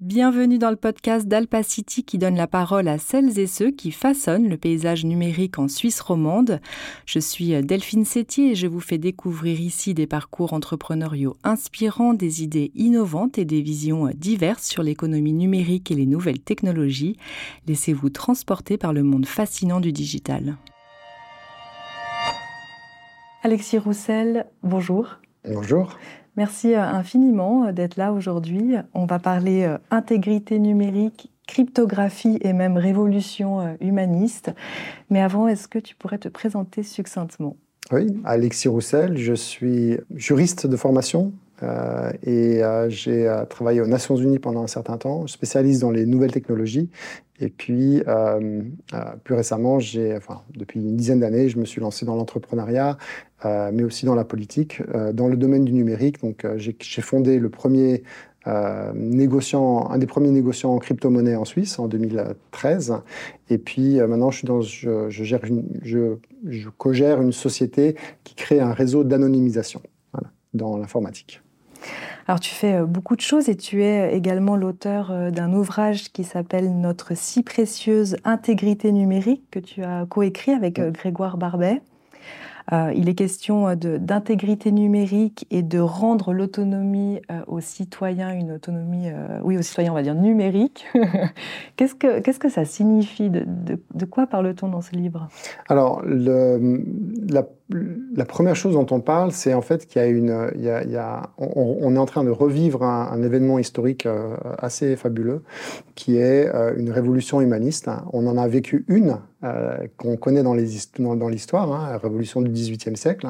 Bienvenue dans le podcast d'Alpacity qui donne la parole à celles et ceux qui façonnent le paysage numérique en Suisse romande. Je suis Delphine Sétier et je vous fais découvrir ici des parcours entrepreneuriaux inspirants, des idées innovantes et des visions diverses sur l'économie numérique et les nouvelles technologies. Laissez-vous transporter par le monde fascinant du digital. Alexis Roussel, bonjour. Bonjour. Merci euh, infiniment euh, d'être là aujourd'hui. On va parler euh, intégrité numérique, cryptographie et même révolution humaniste. Mais avant, est-ce que tu pourrais te présenter succinctement? Oui, Alexis Roussel, je suis juriste de formation. et j'ai travaillé aux Nations Unies pendant un certain temps, spécialiste dans les nouvelles technologies. Et puis, plus récemment, enfin, depuis une dizaine d'années, je me suis lancé dans l'entrepreneuriat euh, mais aussi dans la politique, euh, dans le domaine du numérique. Donc, euh, j'ai fondé le premier négociant, un des premiers négociants en crypto-monnaie en Suisse en 2013. Et puis maintenant, je, suis dans, je, gère je, je co-gère une société qui crée un réseau d'anonymisation dans l'informatique. Alors tu fais beaucoup de choses et tu es également l'auteur d'un ouvrage qui s'appelle Notre si précieuse intégrité numérique que tu as coécrit avec Grégoire Barbet. Euh, il est question euh, d'intégrité numérique et de rendre l'autonomie euh, aux citoyens, une autonomie, oui, aux citoyens, on va dire numérique. qu'est-ce, que, qu'est-ce que ça signifie? De, de, quoi parle-t-on dans ce livre? Alors, le, la, la, première chose dont on parle, c'est en fait qu'il y a une, on, est en train de revivre un, événement historique assez fabuleux, qui est une révolution humaniste. On en a vécu une euh, qu'on connaît dans l'histoire, hein, la révolution du XVIIIe siècle,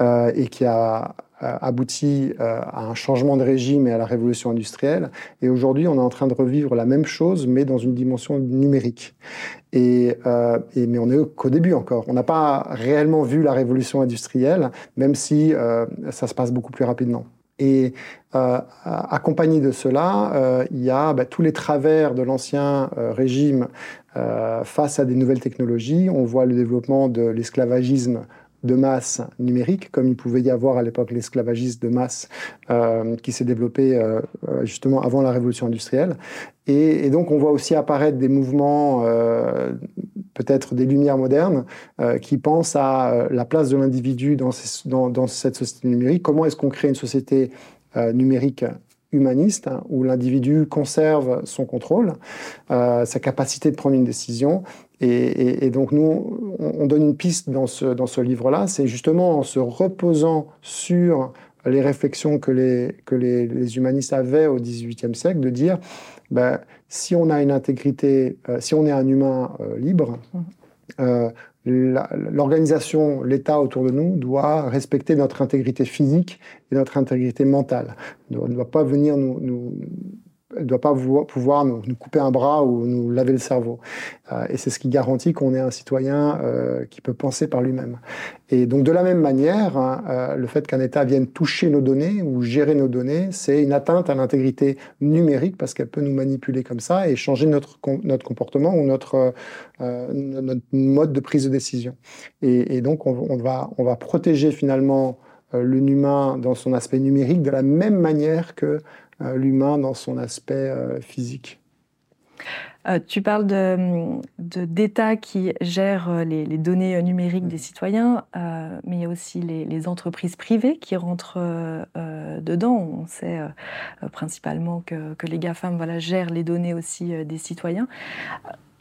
euh, et qui a euh, abouti à un changement de régime et à la révolution industrielle. Et aujourd'hui, on est en train de revivre la même chose, mais dans une dimension numérique. Et, mais on est qu'au début encore. On n'a pas réellement vu la révolution industrielle, même si ça se passe beaucoup plus rapidement. Et euh, accompagné de cela, euh, il y a bah, tous les travers de l'ancien euh, régime face à des nouvelles technologies. On voit le développement de l'esclavagisme de masse numérique, comme il pouvait y avoir à l'époque l'esclavagisme de masse qui s'est développé justement avant la révolution industrielle. Et, donc on voit aussi apparaître des mouvements peut-être des lumières modernes euh, qui pensent à euh, la place de l'individu dans, cette société numérique. Comment est-ce qu'on crée une société euh, numérique humaniste hein, où l'individu conserve son contrôle, sa capacité de prendre une décision. Et, donc nous, on, donne une piste dans ce, dans ce livre-là, c'est justement en se reposant sur les réflexions que les, que les, les humanistes avaient au XVIIIe siècle, de dire ben, si on a une intégrité, euh, si on est un humain euh, libre, mmh. euh, l'organisation, l'État autour de nous doit respecter notre intégrité physique et notre intégrité mentale. Il ne doit pas venir nous, nous elle doit pas pouvoir nous, couper un bras ou nous laver le cerveau. Euh, et c'est ce qui garantit qu'on est un citoyen euh, qui peut penser par lui-même. Et donc de la même manière, hein, euh, le fait qu'un État vienne toucher nos données ou gérer nos données, c'est une atteinte à l'intégrité numérique parce qu'elle peut nous manipuler comme ça et changer notre, notre comportement ou notre, notre mode de prise de décision. Et, donc on, on, va, on va protéger finalement l'humain dans son aspect numérique de la même manière que l'humain dans son aspect euh, physique. Euh, tu parles d'États de, qui gèrent les, données numériques des citoyens, mais il y a aussi les, entreprises privées qui rentrent dedans. On sait principalement que, que, les GAFAM voilà, gèrent les données aussi des citoyens.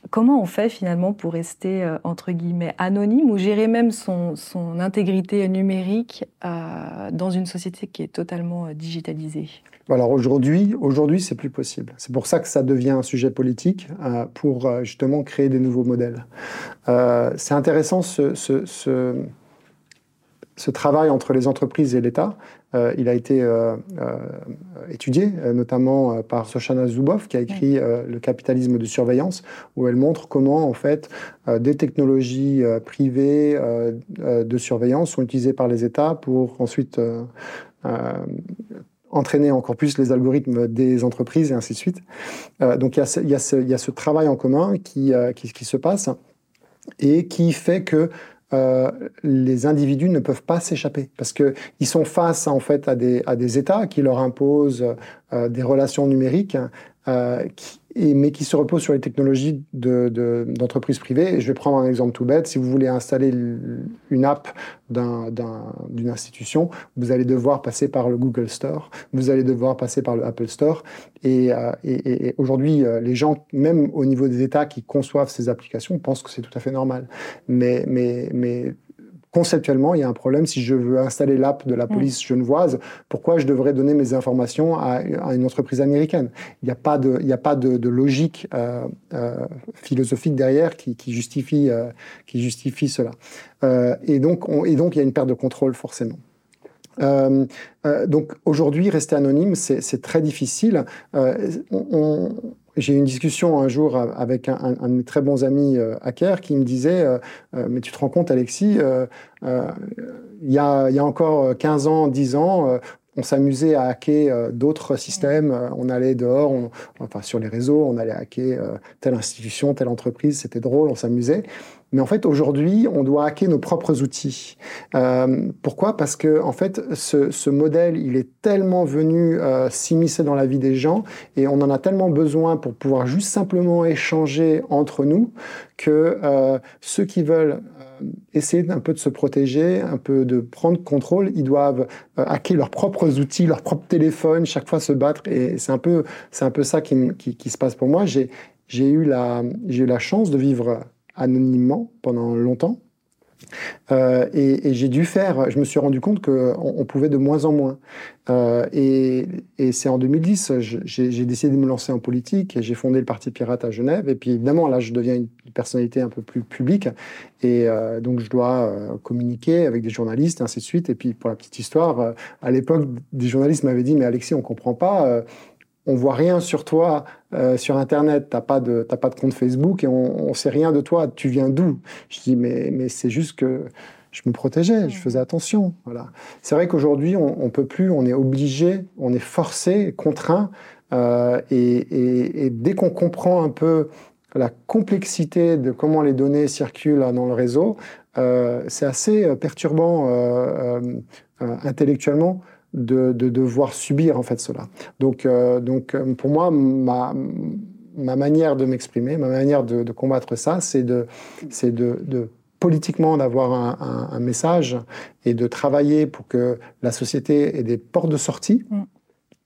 Comment on fait finalement pour rester euh, entre guillemets anonyme ou gérer même son, intégrité numérique euh, dans une société qui est totalement euh, digitalisée? Alors aujourd'hui, aujourd'hui c'est plus possible. C'est pour ça que ça devient un sujet politique pour justement créer des nouveaux modèles. c'est intéressant ce, ce travail entre les entreprises et l'État, euh, il a été euh, euh, étudié notamment par Soshana Zuboff qui a écrit Le capitalisme de surveillance, où elle montre comment en fait des technologies privées de surveillance sont utilisées par les États pour ensuite entraîner encore plus les algorithmes des entreprises et ainsi de suite. donc il y, a ce, y y, a ce, travail en commun qui, qui, qui, se passe et qui fait que euh, les individus ne peuvent pas s'échapper parce qu'ils sont face en fait à des, à des États qui leur imposent des relations numériques qui, mais qui se repose sur les technologies d'entreprises privées. Et je vais prendre un exemple tout bête. Si vous voulez installer une app d'une institution, vous allez devoir passer par le Google Store, vous allez devoir passer par le Apple Store. Et, euh, aujourd'hui, euh, les gens, même au niveau des États qui conçoivent ces applications, pensent que c'est tout à fait normal. Mais, mais, mais conceptuellement, il y a un problème. Si je veux installer l'app de la mm. police genevoise, pourquoi je devrais donner mes informations à, une entreprise américaine? Il n'y a pas de, il a pas de, logique euh, euh, philosophique derrière qui, justifie, euh, qui justifie cela. et, donc, et donc, il y a une perte de contrôle forcément. donc aujourd'hui, rester anonyme, c'est très difficile. on, j'ai eu une discussion un jour avec un, un, de mes très bons amis euh, hackers qui me disait euh, euh, Mais tu te rends compte, Alexis, il y, a, y, a, encore 15 ans, 10 ans, on s'amusait à hacker d'autres systèmes. On allait dehors, enfin sur les réseaux, on allait hacker telle institution, telle entreprise. C'était drôle, on s'amusait. Mais en fait, aujourd'hui, on doit hacker nos propres outils. Euh, pourquoi? Parce que en fait, ce, ce, modèle, il est tellement venu euh, s'immiscer dans la vie des gens et on en a tellement besoin pour pouvoir juste simplement échanger entre nous que euh, ceux qui veulent euh, essayer un peu de se protéger, un peu de prendre contrôle, ils doivent euh, hacker leurs propres outils, leurs propres téléphones, chaque fois se battre. Et c'est un peu, c'est un peu ça qui, qui, qui se passe pour moi. J'ai, eu j'ai eu la chance de vivre anonymement pendant longtemps. Euh, et, j'ai dû faire, je me suis rendu compte qu'on on pouvait de moins en moins. Euh, et, c'est en 2010, j'ai décidé de me lancer en politique et j'ai fondé le Parti Pirate à Genève. Et puis évidemment, là, je deviens une personnalité un peu plus publique. Et euh, donc, je dois communiquer avec des journalistes, et ainsi de suite. Et puis, pour la petite histoire, à l'époque, des journalistes m'avaient dit, mais Alexis, on comprend pas on voit rien sur toi euh, sur Internet, t'as pas de pas de compte Facebook et on, on sait rien de toi. Tu viens d'où? Je dis mais mais c'est juste que je me protégeais, je faisais attention. Voilà. C'est vrai qu'aujourd'hui on, on peut plus, on est obligé, on est forcé, contraint, euh, et, dès qu'on comprend un peu la complexité de comment les données circulent dans le réseau, euh, c'est assez perturbant intellectuellement de, devoir subir en fait cela. Donc, euh, donc euh, pour moi, ma, ma manière de m'exprimer, ma manière de, combattre ça, c'est de, c'est de, politiquement d'avoir un, message et de travailler pour que la société ait des portes de sortie. Mm.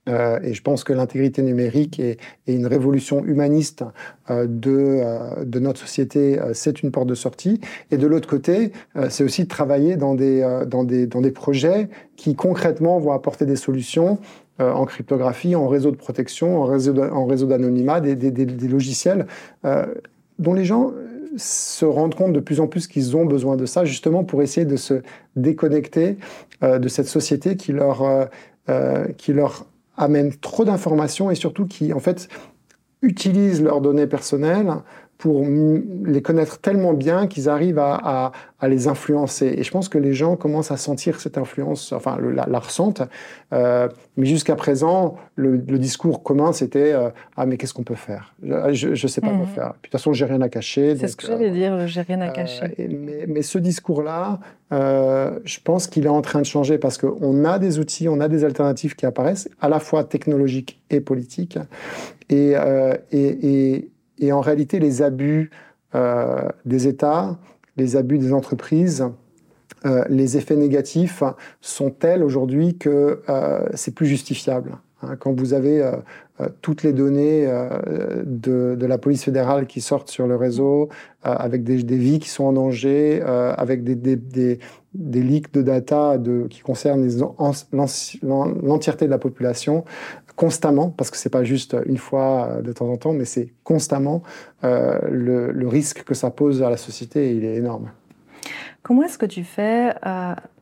Euh, et je pense que l'intégrité numérique et, une révolution humaniste euh, de, euh, de, notre société, c'est une porte de sortie. Et de l'autre côté, c'est aussi de travailler dans des, dans, des, dans des projets qui concrètement vont apporter des solutions en cryptographie, en réseau de protection, en réseau, d'anonymat, des, logiciels dont les gens se rendent compte de plus en plus qu'ils ont besoin de ça, justement pour essayer de se déconnecter de cette société qui leur, qui leur amènent trop d'informations et surtout qui, en fait, utilisent leurs données personnelles pour les connaître tellement bien qu'ils arrivent à, à, les influencer. Et je pense que les gens commencent à sentir cette influence, enfin la, la ressentent. Euh, mais jusqu'à présent, le, le, discours commun, c'était euh, Ah, mais qu'est-ce qu'on peut faire? Je ne sais pas quoi mhm. faire. Puis, de toute façon, j'ai rien à cacher. C'est ce que j'allais dire, j'ai rien à euh, cacher. mais, mais, ce discours-là, euh, je pense qu'il est en train de changer parce qu'on a des outils, on a des alternatives qui apparaissent, à la fois technologiques et politiques. Et, et, et et en réalité, les abus euh, des États, les abus des entreprises, euh, les effets négatifs sont tels aujourd'hui que euh, c'est plus justifiable. Hein. quand vous avez toutes les données de, la police fédérale qui sortent sur le réseau, avec des, vies qui sont en danger, avec des, leaks de data qui concernent l'entièreté de la population, constamment, parce que c'est pas juste une fois euh, de temps en temps, mais c'est constamment, euh, le, le, risque que ça pose à la société, il est énorme. Comment est-ce que tu fais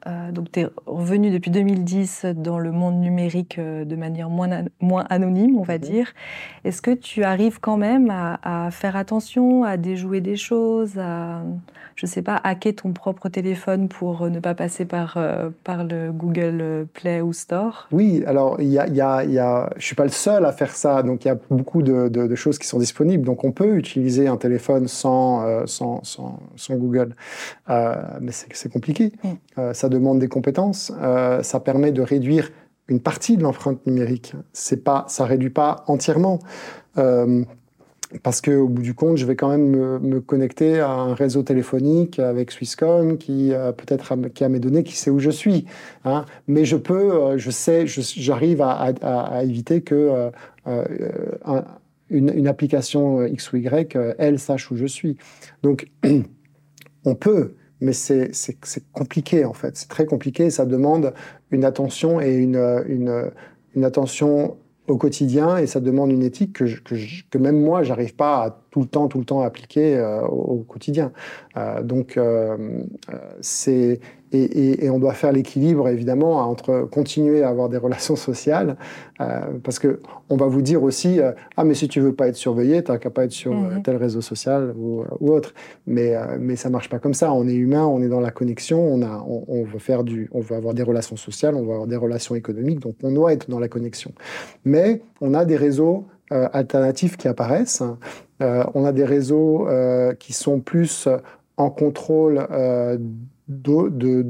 euh, euh, Donc, tu es revenu depuis 2010 dans le monde numérique euh, de manière moins, moins anonyme, on va mhm. dire. Est-ce que tu arrives quand même à, faire attention, à déjouer des choses, à, je sais pas, hacker ton propre téléphone pour ne pas passer par, par le Google Play ou Store? Oui, alors, y a, y a, y a, je suis pas le seul à faire ça. Donc, il y a beaucoup de, de, choses qui sont disponibles. Donc, on peut utiliser un téléphone sans, sans, sans, sans, Google mais c'est compliqué. Mm. Euh, ça demande des compétences. Euh, ça permet de réduire une partie de l'empreinte numérique. C'est pas, ça réduit pas entièrement. Euh, parce qu'au bout du compte, je vais quand même me, connecter à un réseau téléphonique avec Swisscom qui euh, peut-être qui a mes données, qui sait où je suis. Hein. Mais je peux, je sais, j'arrive à, éviter que une, application X ou Y, elle sache où je suis. Donc, on peut, mais c'est compliqué en fait. C'est très compliqué. Ça demande une attention et une, une, attention au quotidien et ça demande une éthique que, que, que même moi, j'arrive pas à tout le temps, tout le temps appliquer euh, au, quotidien. Euh, donc, euh, c'est et, on doit faire l'équilibre évidemment entre continuer à avoir des relations sociales, parce que on va vous dire aussi ah mais si tu veux pas être surveillé, t'as qu'à pas être sur mhm. tel réseau social ou, autre. Mais mais ça marche pas comme ça. On est humain, on est dans la connexion, on a on, on, veut faire du, on veut avoir des relations sociales, on veut avoir des relations économiques, donc on doit être dans la connexion. Mais on a des réseaux alternatifs qui apparaissent. Euh, on a des réseaux euh, qui sont plus en contrôle euh, de,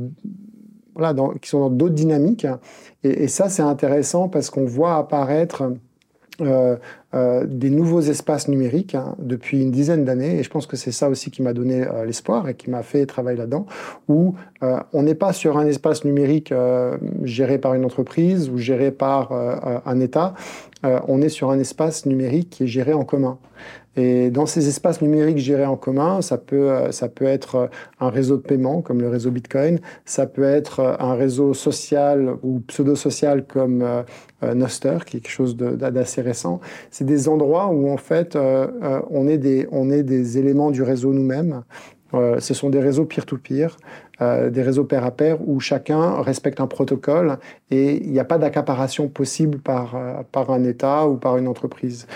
qui sont dans d'autres dynamiques. Et, ça, c'est intéressant parce qu'on voit apparaître des nouveaux espaces numériques hein, depuis une dizaine d'années. Et je pense que c'est ça aussi qui m'a donné l'espoir et qui m'a fait travailler là-dedans, où on n'est pas sur un espace numérique géré par une entreprise ou géré par un État. on est sur un espace numérique qui est géré en commun. Et dans ces espaces numériques gérés en commun, ça peut, euh, ça peut être euh, un réseau de paiement comme le réseau Bitcoin, ça peut être euh, un réseau social ou pseudo-social comme Noster, qui est quelque chose d'assez récent. C'est des endroits où en fait on, est des, on est des éléments du réseau nous-mêmes. Ce sont des réseaux peer-to-peer. des réseaux pair à pair où chacun respecte un protocole et il n'y a pas d'accaparation possible par, par un État ou par une entreprise.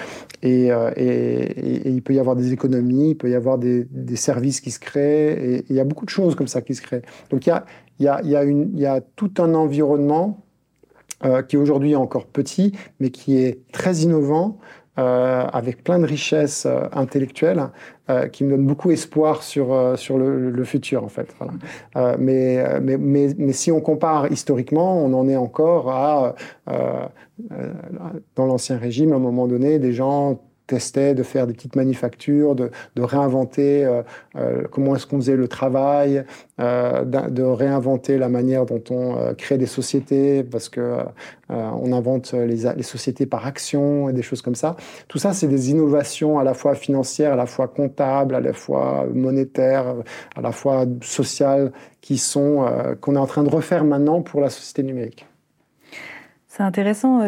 Euh, et, il peut y avoir des économies, il peut y avoir des, services qui se créent, et, il y a beaucoup de choses comme ça qui se créent. Donc il y a, y a, y a, tout un environnement euh, qui aujourd'hui est encore petit, mais qui est très innovant, euh, avec plein de richesses intellectuelles, qui me donne beaucoup espoir sur, sur le, futur, en fait. Mais, mais, mais, mais, si on compare historiquement, on en est encore à euh, dans l'Ancien Régime, à un moment donné, des gens testaient de faire des petites manufactures, de, réinventer euh, euh, comment est-ce qu'on faisait le travail, de réinventer la manière dont on crée des sociétés, parce que on invente les, sociétés par action et des choses comme ça. Tout ça, c'est des innovations à la fois financières, à la fois comptables, à la fois monétaires, à la fois sociales, qui sont qu'on est en train de refaire maintenant pour la société numérique. C'est intéressant,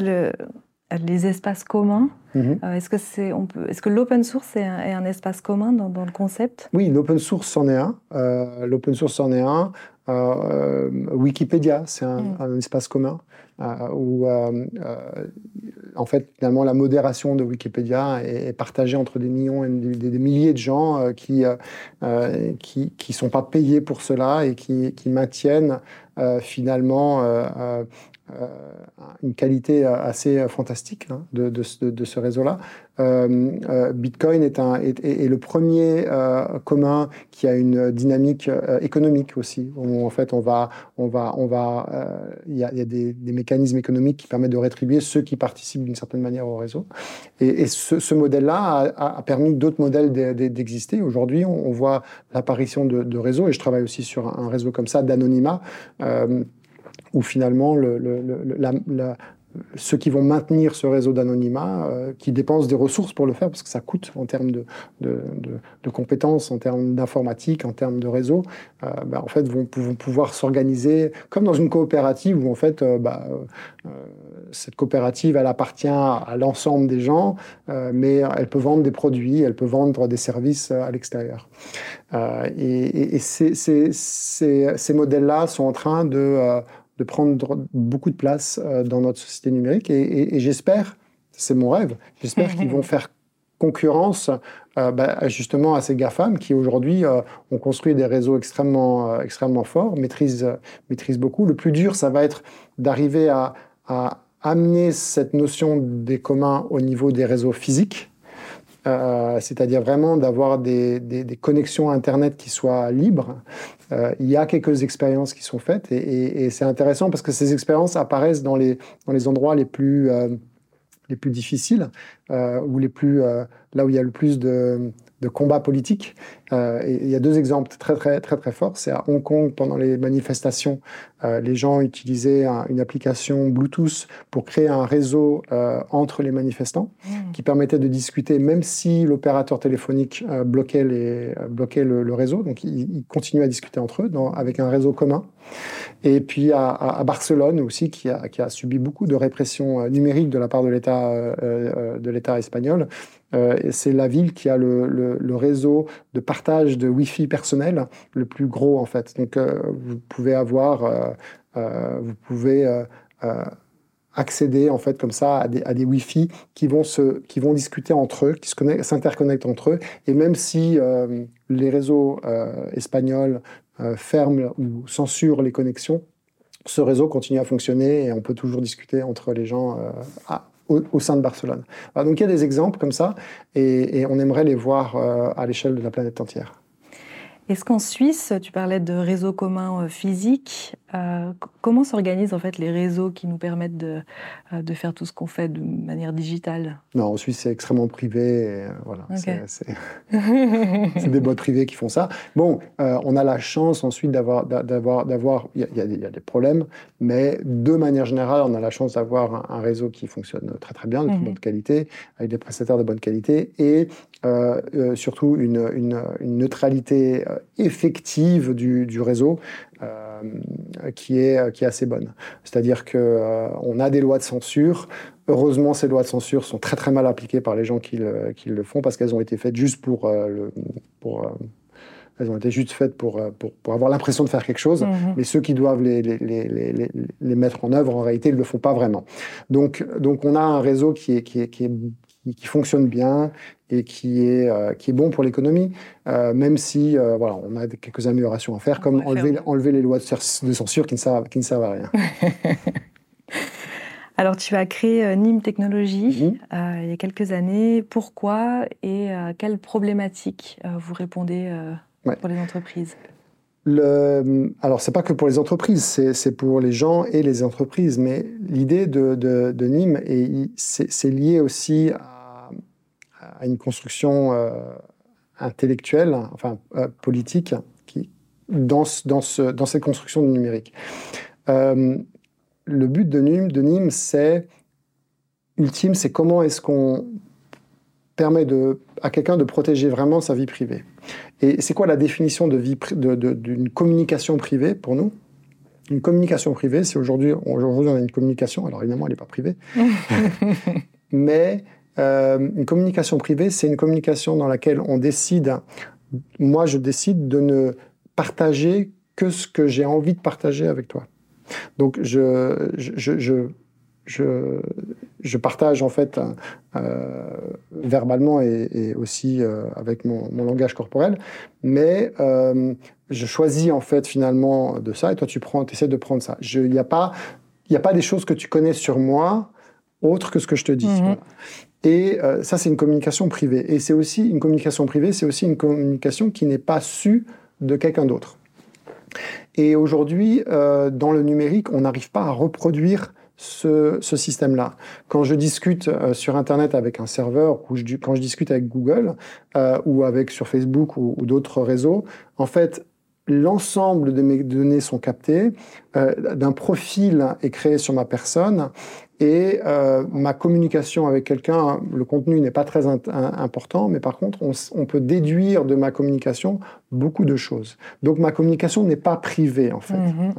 les espaces communs. Mhm. Euh, est-ce que, c'est, on peut, est-ce que l'open source est un, espace commun dans, le concept? Oui, l'open source en est un. Euh, l'open source en est un. Euh, Wikipédia, c'est un, mm. espace commun où, en fait, finalement, la modération de Wikipédia est, partagée entre des millions et des, milliers de gens qui ne qui, qui, sont pas payés pour cela et qui, qui maintiennent finalement une qualité euh, assez euh, fantastique hein, de, ce réseau-là. Bitcoin est, le premier commun qui a une dynamique économique aussi. En fait, on va, on va, on va, il y a, des, mécanismes économiques qui permettent de rétribuer ceux qui participent d'une certaine manière au réseau. Et, ce, modèle-là a, permis d'autres modèles d'exister. Aujourd'hui, on, voit l'apparition de, de, réseaux, et je travaille aussi sur un réseau comme ça d'anonymat où finalement ceux qui vont maintenir ce réseau d'anonymat, euh, qui dépensent des ressources pour le faire, parce que ça coûte en termes de, compétences, en termes d'informatique, en termes de réseau, euh, bah, en fait, vont, pouvoir s'organiser comme dans une coopérative où en fait, euh, bah, cette coopérative, elle appartient à l'ensemble des gens, mais elle peut vendre des produits, elle peut vendre des services à l'extérieur. et, ces modèles-là sont en train de de prendre beaucoup de place euh, dans notre société numérique. Et, j'espère, c'est mon rêve, j'espère qu'ils vont faire concurrence euh, bah, justement à ces GAFAM qui aujourd'hui euh, ont construit des réseaux extrêmement, extrêmement forts, maîtrisent, maîtrisent beaucoup. Le plus dur, ça va être d'arriver à, à amener cette notion des communs au niveau des réseaux physiques c'est-à-dire vraiment d'avoir des, des, connexions Internet qui soient libres. il y a quelques expériences qui sont faites et, et c'est intéressant parce que ces expériences apparaissent dans les, dans les endroits les plus les plus difficiles ou les plus là où il y a le plus de, de combats politiques. Euh, il y a deux exemples très très très très forts. C'est à Hong Kong pendant les manifestations, euh, les gens utilisaient une application Bluetooth pour créer un réseau euh, entre les manifestants mmh. qui permettait de discuter même si l'opérateur téléphonique bloquait les bloquait le, réseau. Donc ils, continuaient à discuter entre eux dans, avec un réseau commun. Et puis à, à, Barcelone aussi qui a, qui a subi beaucoup de répression numérique de la part de l'État de l'État espagnol euh, c'est la ville qui a le, réseau de partage de Wi-Fi personnel le plus gros en fait. Donc euh, vous pouvez avoir, euh, vous pouvez accéder en fait comme ça à des, Wi-Fi qui vont se, qui vont discuter entre eux, qui s'interconnectent entre eux. Et même si les réseaux espagnols ferment ou censurent les connexions, ce réseau continue à fonctionner et on peut toujours discuter entre les gens au, sein de Barcelone. donc il y a des exemples comme ça, et, on aimerait les voir euh, à l'échelle de la planète entière. Est-ce qu'en Suisse, tu parlais de réseaux communs euh, physiques, euh, comment s'organisent en fait les réseaux qui nous permettent de, euh, de faire tout ce qu'on fait de manière digitale? Non, en Suisse, c'est extrêmement privé. voilà, c'est des boîtes privées qui font ça. Bon, on a la chance ensuite d'avoir, d'avoir, d'avoir. Il y, a des problèmes, mais de manière générale, on a la chance d'avoir un, réseau qui fonctionne très très bien, de très mhm. bonne qualité, avec des prestataires de bonne qualité et surtout une, une, une neutralité effective du, du réseau euh, qui, est, qui est assez bonne. C'est-à-dire qu'on euh, a des lois de censure. Heureusement, ces lois de censure sont très très mal appliquées par les gens qui le, qui le font parce qu'elles ont été faites juste pour, euh, le, pour elles ont été juste faites pour, pour, pour avoir l'impression de faire quelque chose, mhm. mais ceux qui doivent les, les, les, les, mettre en œuvre, en réalité, ils ne le font pas vraiment. Donc, donc on a un réseau qui est, qui est, qui est qui, fonctionne bien et qui est, euh, qui est bon pour l'économie, euh, même si euh, voilà, on a quelques améliorations à faire, comme enlever, enlever les lois de, censure qui ne servent, qui ne servent à rien. Alors, tu as créé Nîmes Technologies mhm. il y a quelques années. Pourquoi et à quelles problématiques vous répondez pour les entreprises? Le, alors, c'est pas que pour les entreprises, c'est pour les gens et les entreprises, mais l'idée de, de, de, Nîmes, c'est lié aussi à une construction euh, intellectuelle, enfin euh, politique, qui, dans, dans, ce, dans cette construction du numérique. Euh, le but de Nîmes, de Nîmes c'est ultime, c'est comment est-ce qu'on permet de, à quelqu'un de protéger vraiment sa vie privée. Et c'est quoi la définition de vie d'une communication privée pour nous? Une communication privée, c'est aujourd'hui, aujourd'hui on a une communication, alors évidemment elle n'est pas privée, mais euh, une communication privée, c'est une communication dans laquelle on décide, moi je décide de ne partager que ce que j'ai envie de partager avec toi. Donc je, je, je, je, je partage en fait euh, verbalement et, aussi euh, avec mon, mon, langage corporel, mais je choisis en fait finalement de ça et toi tu prends, essaies de prendre ça. Il n'y a, pas, a pas des choses que tu connais sur moi autres que ce que je te dis. Mhm. Et euh, ça, c'est une communication privée. Et c'est aussi une communication privée, c'est aussi une communication qui n'est pas su de quelqu'un d'autre. Et aujourd'hui, euh, dans le numérique, on n'arrive pas à reproduire ce, ce système-là. Quand je discute euh, sur Internet avec un serveur, ou je, quand je discute avec Google, euh, ou avec sur Facebook ou, ou d'autres réseaux, en fait, l'ensemble de mes données sont captées, euh, d'un profil est créé sur ma personne, et euh, ma communication avec quelqu'un, le contenu n'est pas très important, mais par contre, on, peut déduire de ma communication beaucoup de choses. Donc ma communication n'est pas privée, en fait. Mm-hmm.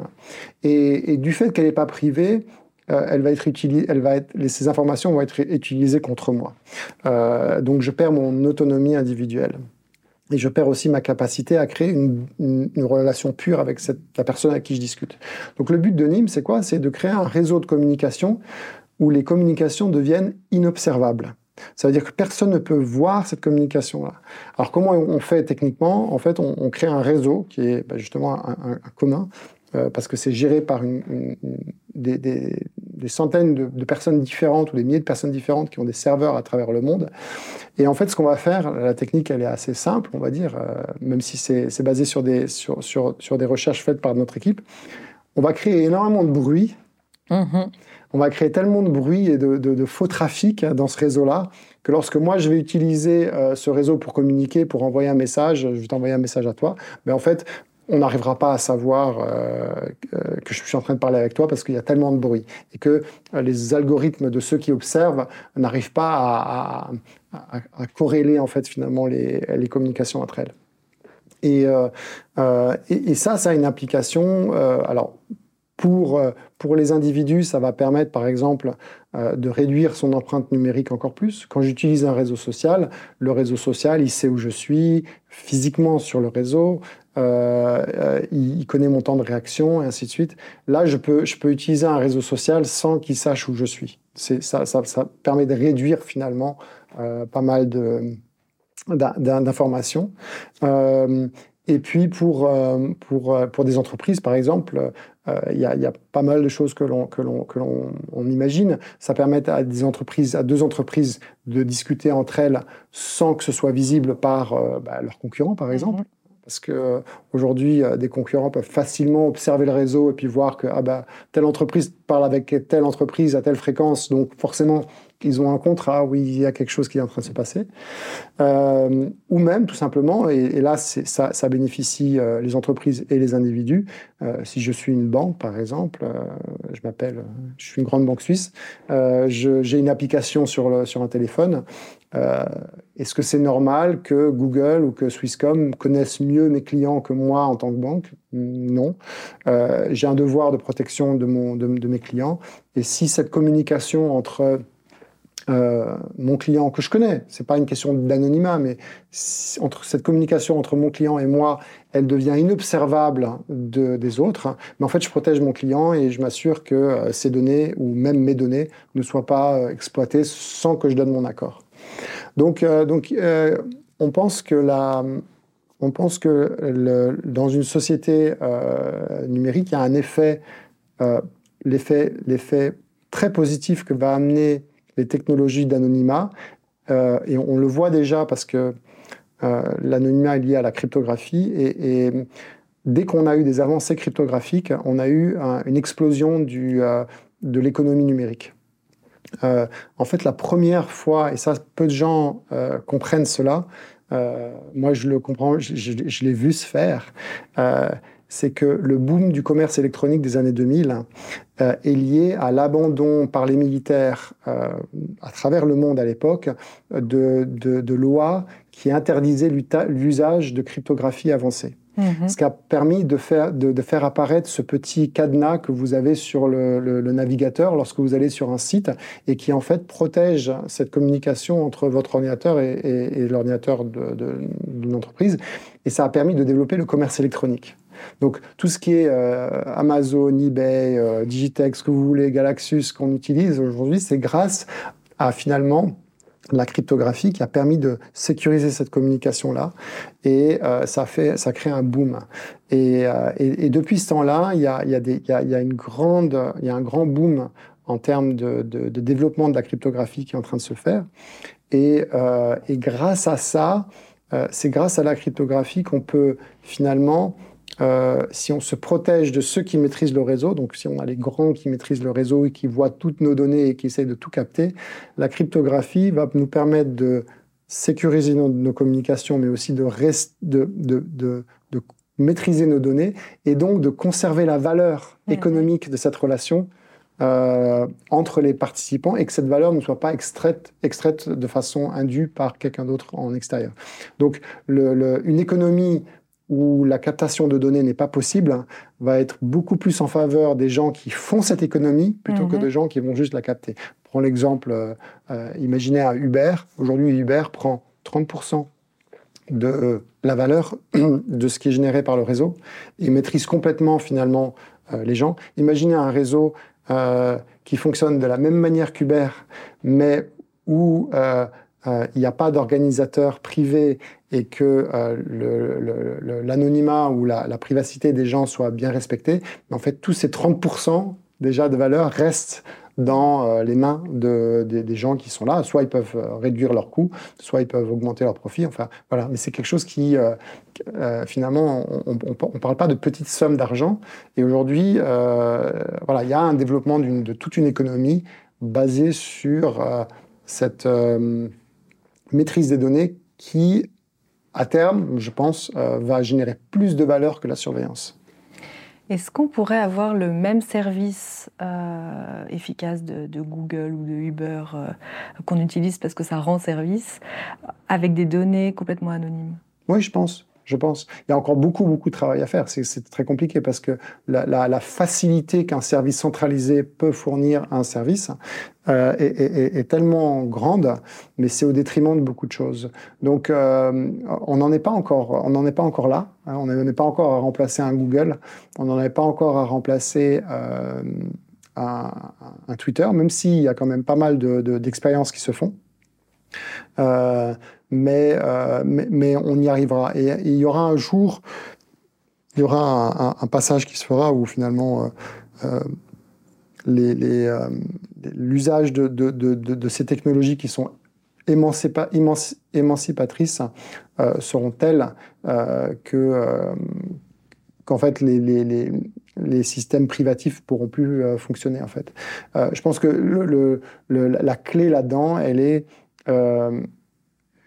Et, du fait qu'elle n'est pas privée, euh, elle va être utilisée, elle va être, ces informations vont être utilisées contre moi. Euh, donc je perds mon autonomie individuelle. Et je perds aussi ma capacité à créer une, une, relation pure avec la personne avec qui je discute. Donc le but de Nîmes, c'est quoi? C'est de créer un réseau de communication où les communications deviennent inobservables. Ça veut dire que personne ne peut voir cette communication-là. Alors comment on fait techniquement? En fait, on, crée un réseau qui est bah, justement un, commun, euh, parce que c'est géré par une, des, des, centaines de, de, personnes différentes ou des milliers de personnes différentes qui ont des serveurs à travers le monde. Et en fait, ce qu'on va faire, la technique, elle est assez simple, on va dire, même si c'est basé sur des, sur, sur, sur, des recherches faites par notre équipe. On va créer énormément de bruit. Mm-hmm. On va créer tellement de bruit et de, de, de faux trafic dans ce réseau-là que lorsque moi je vais utiliser ce réseau pour communiquer, pour envoyer un message, je vais t'envoyer un message à toi, mais en fait, on n'arrivera pas à savoir euh, que je suis en train de parler avec toi parce qu'il y a tellement de bruit et que euh, les algorithmes de ceux qui observent n'arrivent pas à, corréler en fait finalement les, communications entre elles. Et, euh, et, ça, ça a une application. alors pour, pour les individus, ça va permettre, par exemple, de réduire son empreinte numérique encore plus. Quand j'utilise un réseau social, le réseau social, il sait où je suis physiquement sur le réseau, euh, euh, il, connaît mon temps de réaction et ainsi de suite. Là, je peux, je peux utiliser un réseau social sans qu'il sache où je suis. Ça, ça, ça, permet de réduire finalement euh, pas mal d'informations. et puis pour, pour, pour des entreprises, par exemple, il y, a, y, a pas mal de choses que l'on que l'on que l'on imagine. Ça permet à des entreprises, à deux entreprises, de discuter entre elles sans que ce soit visible par bah, leurs concurrents, par exemple. Mm-hmm. Parce que aujourd'hui, euh, des concurrents peuvent facilement observer le réseau et puis voir que ah bah, telle entreprise parle avec telle entreprise à telle fréquence, donc forcément ils ont un contrat où il y a quelque chose qui est en train de se passer. Euh, ou même, tout simplement, et, là ça, ça, bénéficie euh, les entreprises et les individus. si je suis une banque, par exemple, je m'appelle, je suis une grande banque suisse, j'ai une application sur, le, sur un téléphone euh, est-ce que c'est normal que Google ou que Swisscom connaissent mieux mes clients que moi en tant que banque? Non. Euh, j'ai un devoir de protection de, mes clients. Et si cette communication entre euh, mon client que je connais, c'est pas une question d'anonymat, mais cette communication entre mon client et moi, elle devient inobservable de, des autres. Mais en fait, je protège mon client et je m'assure que ses données ou même mes données ne soient pas exploitées sans que je donne mon accord. Donc, euh, euh, on pense que dans une société euh, numérique, il y a un effet, très positif que va amener les technologies d'anonymat. et on, le voit déjà parce que l'anonymat est lié à la cryptographie et, dès qu'on a eu des avancées cryptographiques, on a eu une explosion de l'économie numérique. Euh, en fait, la première fois, et ça, peu de gens euh, comprennent cela, euh, moi je le comprends, je, l'ai vu se faire, c'est que le boom du commerce électronique des années 2000 est lié à l'abandon par les militaires à travers le monde à l'époque de, de lois qui interdisaient l'usage de cryptographie avancée. Mhm. Ce qui a permis de faire, de, faire apparaître ce petit cadenas que vous avez sur le, navigateur lorsque vous allez sur un site et qui en fait protège cette communication entre votre ordinateur et, l'ordinateur d'une entreprise. Et ça a permis de développer le commerce électronique. Donc tout ce qui est euh, Amazon, eBay, euh, Digitex, ce que vous voulez, Galaxus qu'on utilise aujourd'hui, c'est grâce à finalement la cryptographie qui a permis de sécuriser cette communication-là et euh, ça, fait, ça crée un boom. Et, euh, et, depuis ce temps-là, il y a, y, a y, y a, une grande, y a un grand boom en termes de, de, développement de la cryptographie qui est en train de se faire. Et, euh, et grâce à ça, c'est grâce à la cryptographie qu'on peut finalement euh, si on se protège de ceux qui maîtrisent le réseau, donc si on a les grands qui maîtrisent le réseau et qui voient toutes nos données et qui essayent de tout capter, la cryptographie va nous permettre de sécuriser nos, communications, mais aussi de, de, maîtriser nos données et donc de conserver la valeur économique de cette relation euh, entre les participants et que cette valeur ne soit pas extraite, extraite de façon indue par quelqu'un d'autre en extérieur. Donc une économie où la captation de données n'est pas possible va être beaucoup plus en faveur des gens qui font cette économie plutôt que mhm. des gens qui vont juste la capter. Prends l'exemple, euh, euh, imaginez un Uber. Aujourd'hui, Uber prend 30% de euh, la valeur de ce qui est généré par le réseau et maîtrise complètement finalement les gens. Imaginez un réseau qui fonctionne de la même manière qu'Uber, mais où il n'y a pas d'organisateur privé et que euh, l'anonymat ou la, privacité des gens soit bien respectés, en fait, tous ces 30% déjà de valeur restent dans les mains de, des gens qui sont là. Soit ils peuvent réduire leurs coûts, soit ils peuvent augmenter leurs profits. Enfin, voilà. Mais c'est quelque chose qui, finalement, on ne parle pas de petites sommes d'argent. Et aujourd'hui, voilà, il y a un développement de toute une économie basée sur cette maîtrise des données qui, à terme, je pense, euh, va générer plus de valeur que la surveillance. Est-ce qu'on pourrait avoir le même service euh, efficace de, Google ou de Uber euh, qu'on utilise parce que ça rend service avec des données complètement anonymes? Oui, je pense je pense. Il y a encore beaucoup, beaucoup de travail à faire. C'est très compliqué parce que la, facilité qu'un service centralisé peut fournir à un service euh, est, tellement grande, mais c'est au détriment de beaucoup de choses. Donc, euh, on n'en est pas encore, on n'en est pas encore là. Hein. on n'en est pas encore à remplacer un Google. On n'en est pas encore à remplacer euh, un, Twitter, même s'il y a quand même pas mal d'expériences qui se font. Mais, mais, on y arrivera. Et, il y aura un jour, il y aura un, passage qui se fera où finalement euh, euh, l'usage de, de, de, ces technologies qui sont émancipa, émancipatrices seront telles que qu'en fait les, les, les, systèmes privatifs pourront plus fonctionner en fait. je pense que le, la clé là-dedans, elle est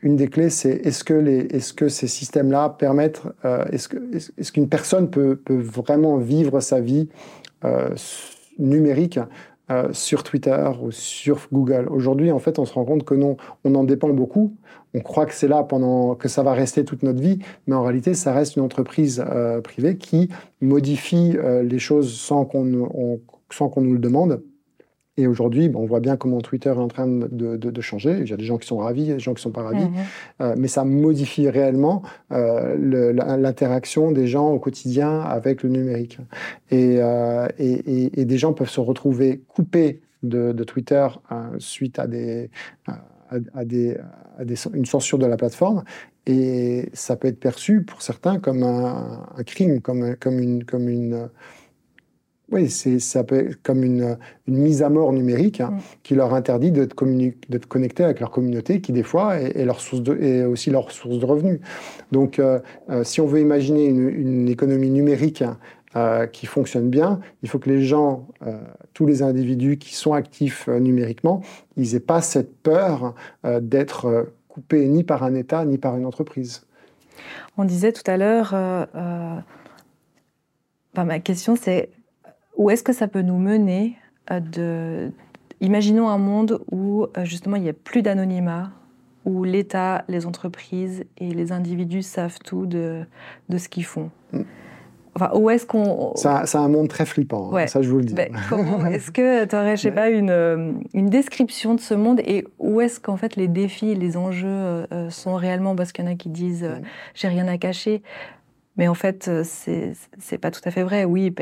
une des clés, c'est est-ce que, est que ces systèmes-là permettent, euh, est-ce, que, est-ce qu'une personne peut, peut, vraiment vivre sa vie euh, numérique euh, sur Twitter ou sur Google? Aujourd'hui, en fait, on se rend compte que non, on en dépend beaucoup. On croit que c'est là pendant que ça va rester toute notre vie, mais en réalité, ça reste une entreprise privée qui modifie les choses sans qu'on, sans qu'on nous le demande. Et aujourd'hui, on voit bien comment Twitter est en train de, changer. Il y a des gens qui sont ravis, des gens qui ne sont pas ravis. Mhm. Euh, mais ça modifie réellement euh, l'interaction des gens au quotidien avec le numérique. Euh, et, et, des gens peuvent se retrouver coupés de, Twitter suite à, des, à, des, une censure de la plateforme. Et ça peut être perçu pour certains comme un, un crime, comme, comme une... Comme une oui, c'est ça peut être comme une, une, mise à mort numérique hein, mm. qui leur interdit de te, connecter avec leur communauté, qui des fois est, leur source de, est aussi leur source de revenus. Donc, euh, euh, si on veut imaginer une, une économie numérique euh, qui fonctionne bien, il faut que les gens, tous les individus qui sont actifs numériquement, ils n'aient pas cette peur d'être coupés ni par un État ni par une entreprise. On disait tout à l'heure, ma question c'est où est-ce que ça peut nous mener euh, de... Imaginons un monde où euh, justement il n'y a plus d'anonymat, où l'État, les entreprises et les individus savent tout de, de ce qu'ils font. Mm. Enfin, où est-ce qu'on... C'est un, monde très flippant, hein, ça je vous le dis. Ben, est-ce que tu aurais, je sais pas, une, euh, une, description de ce monde et où est-ce qu'en fait les défis, les enjeux sont réellement? Parce qu'il y en a qui disent j'ai rien à cacher », mais en fait c'est pas tout à fait vrai. Oui,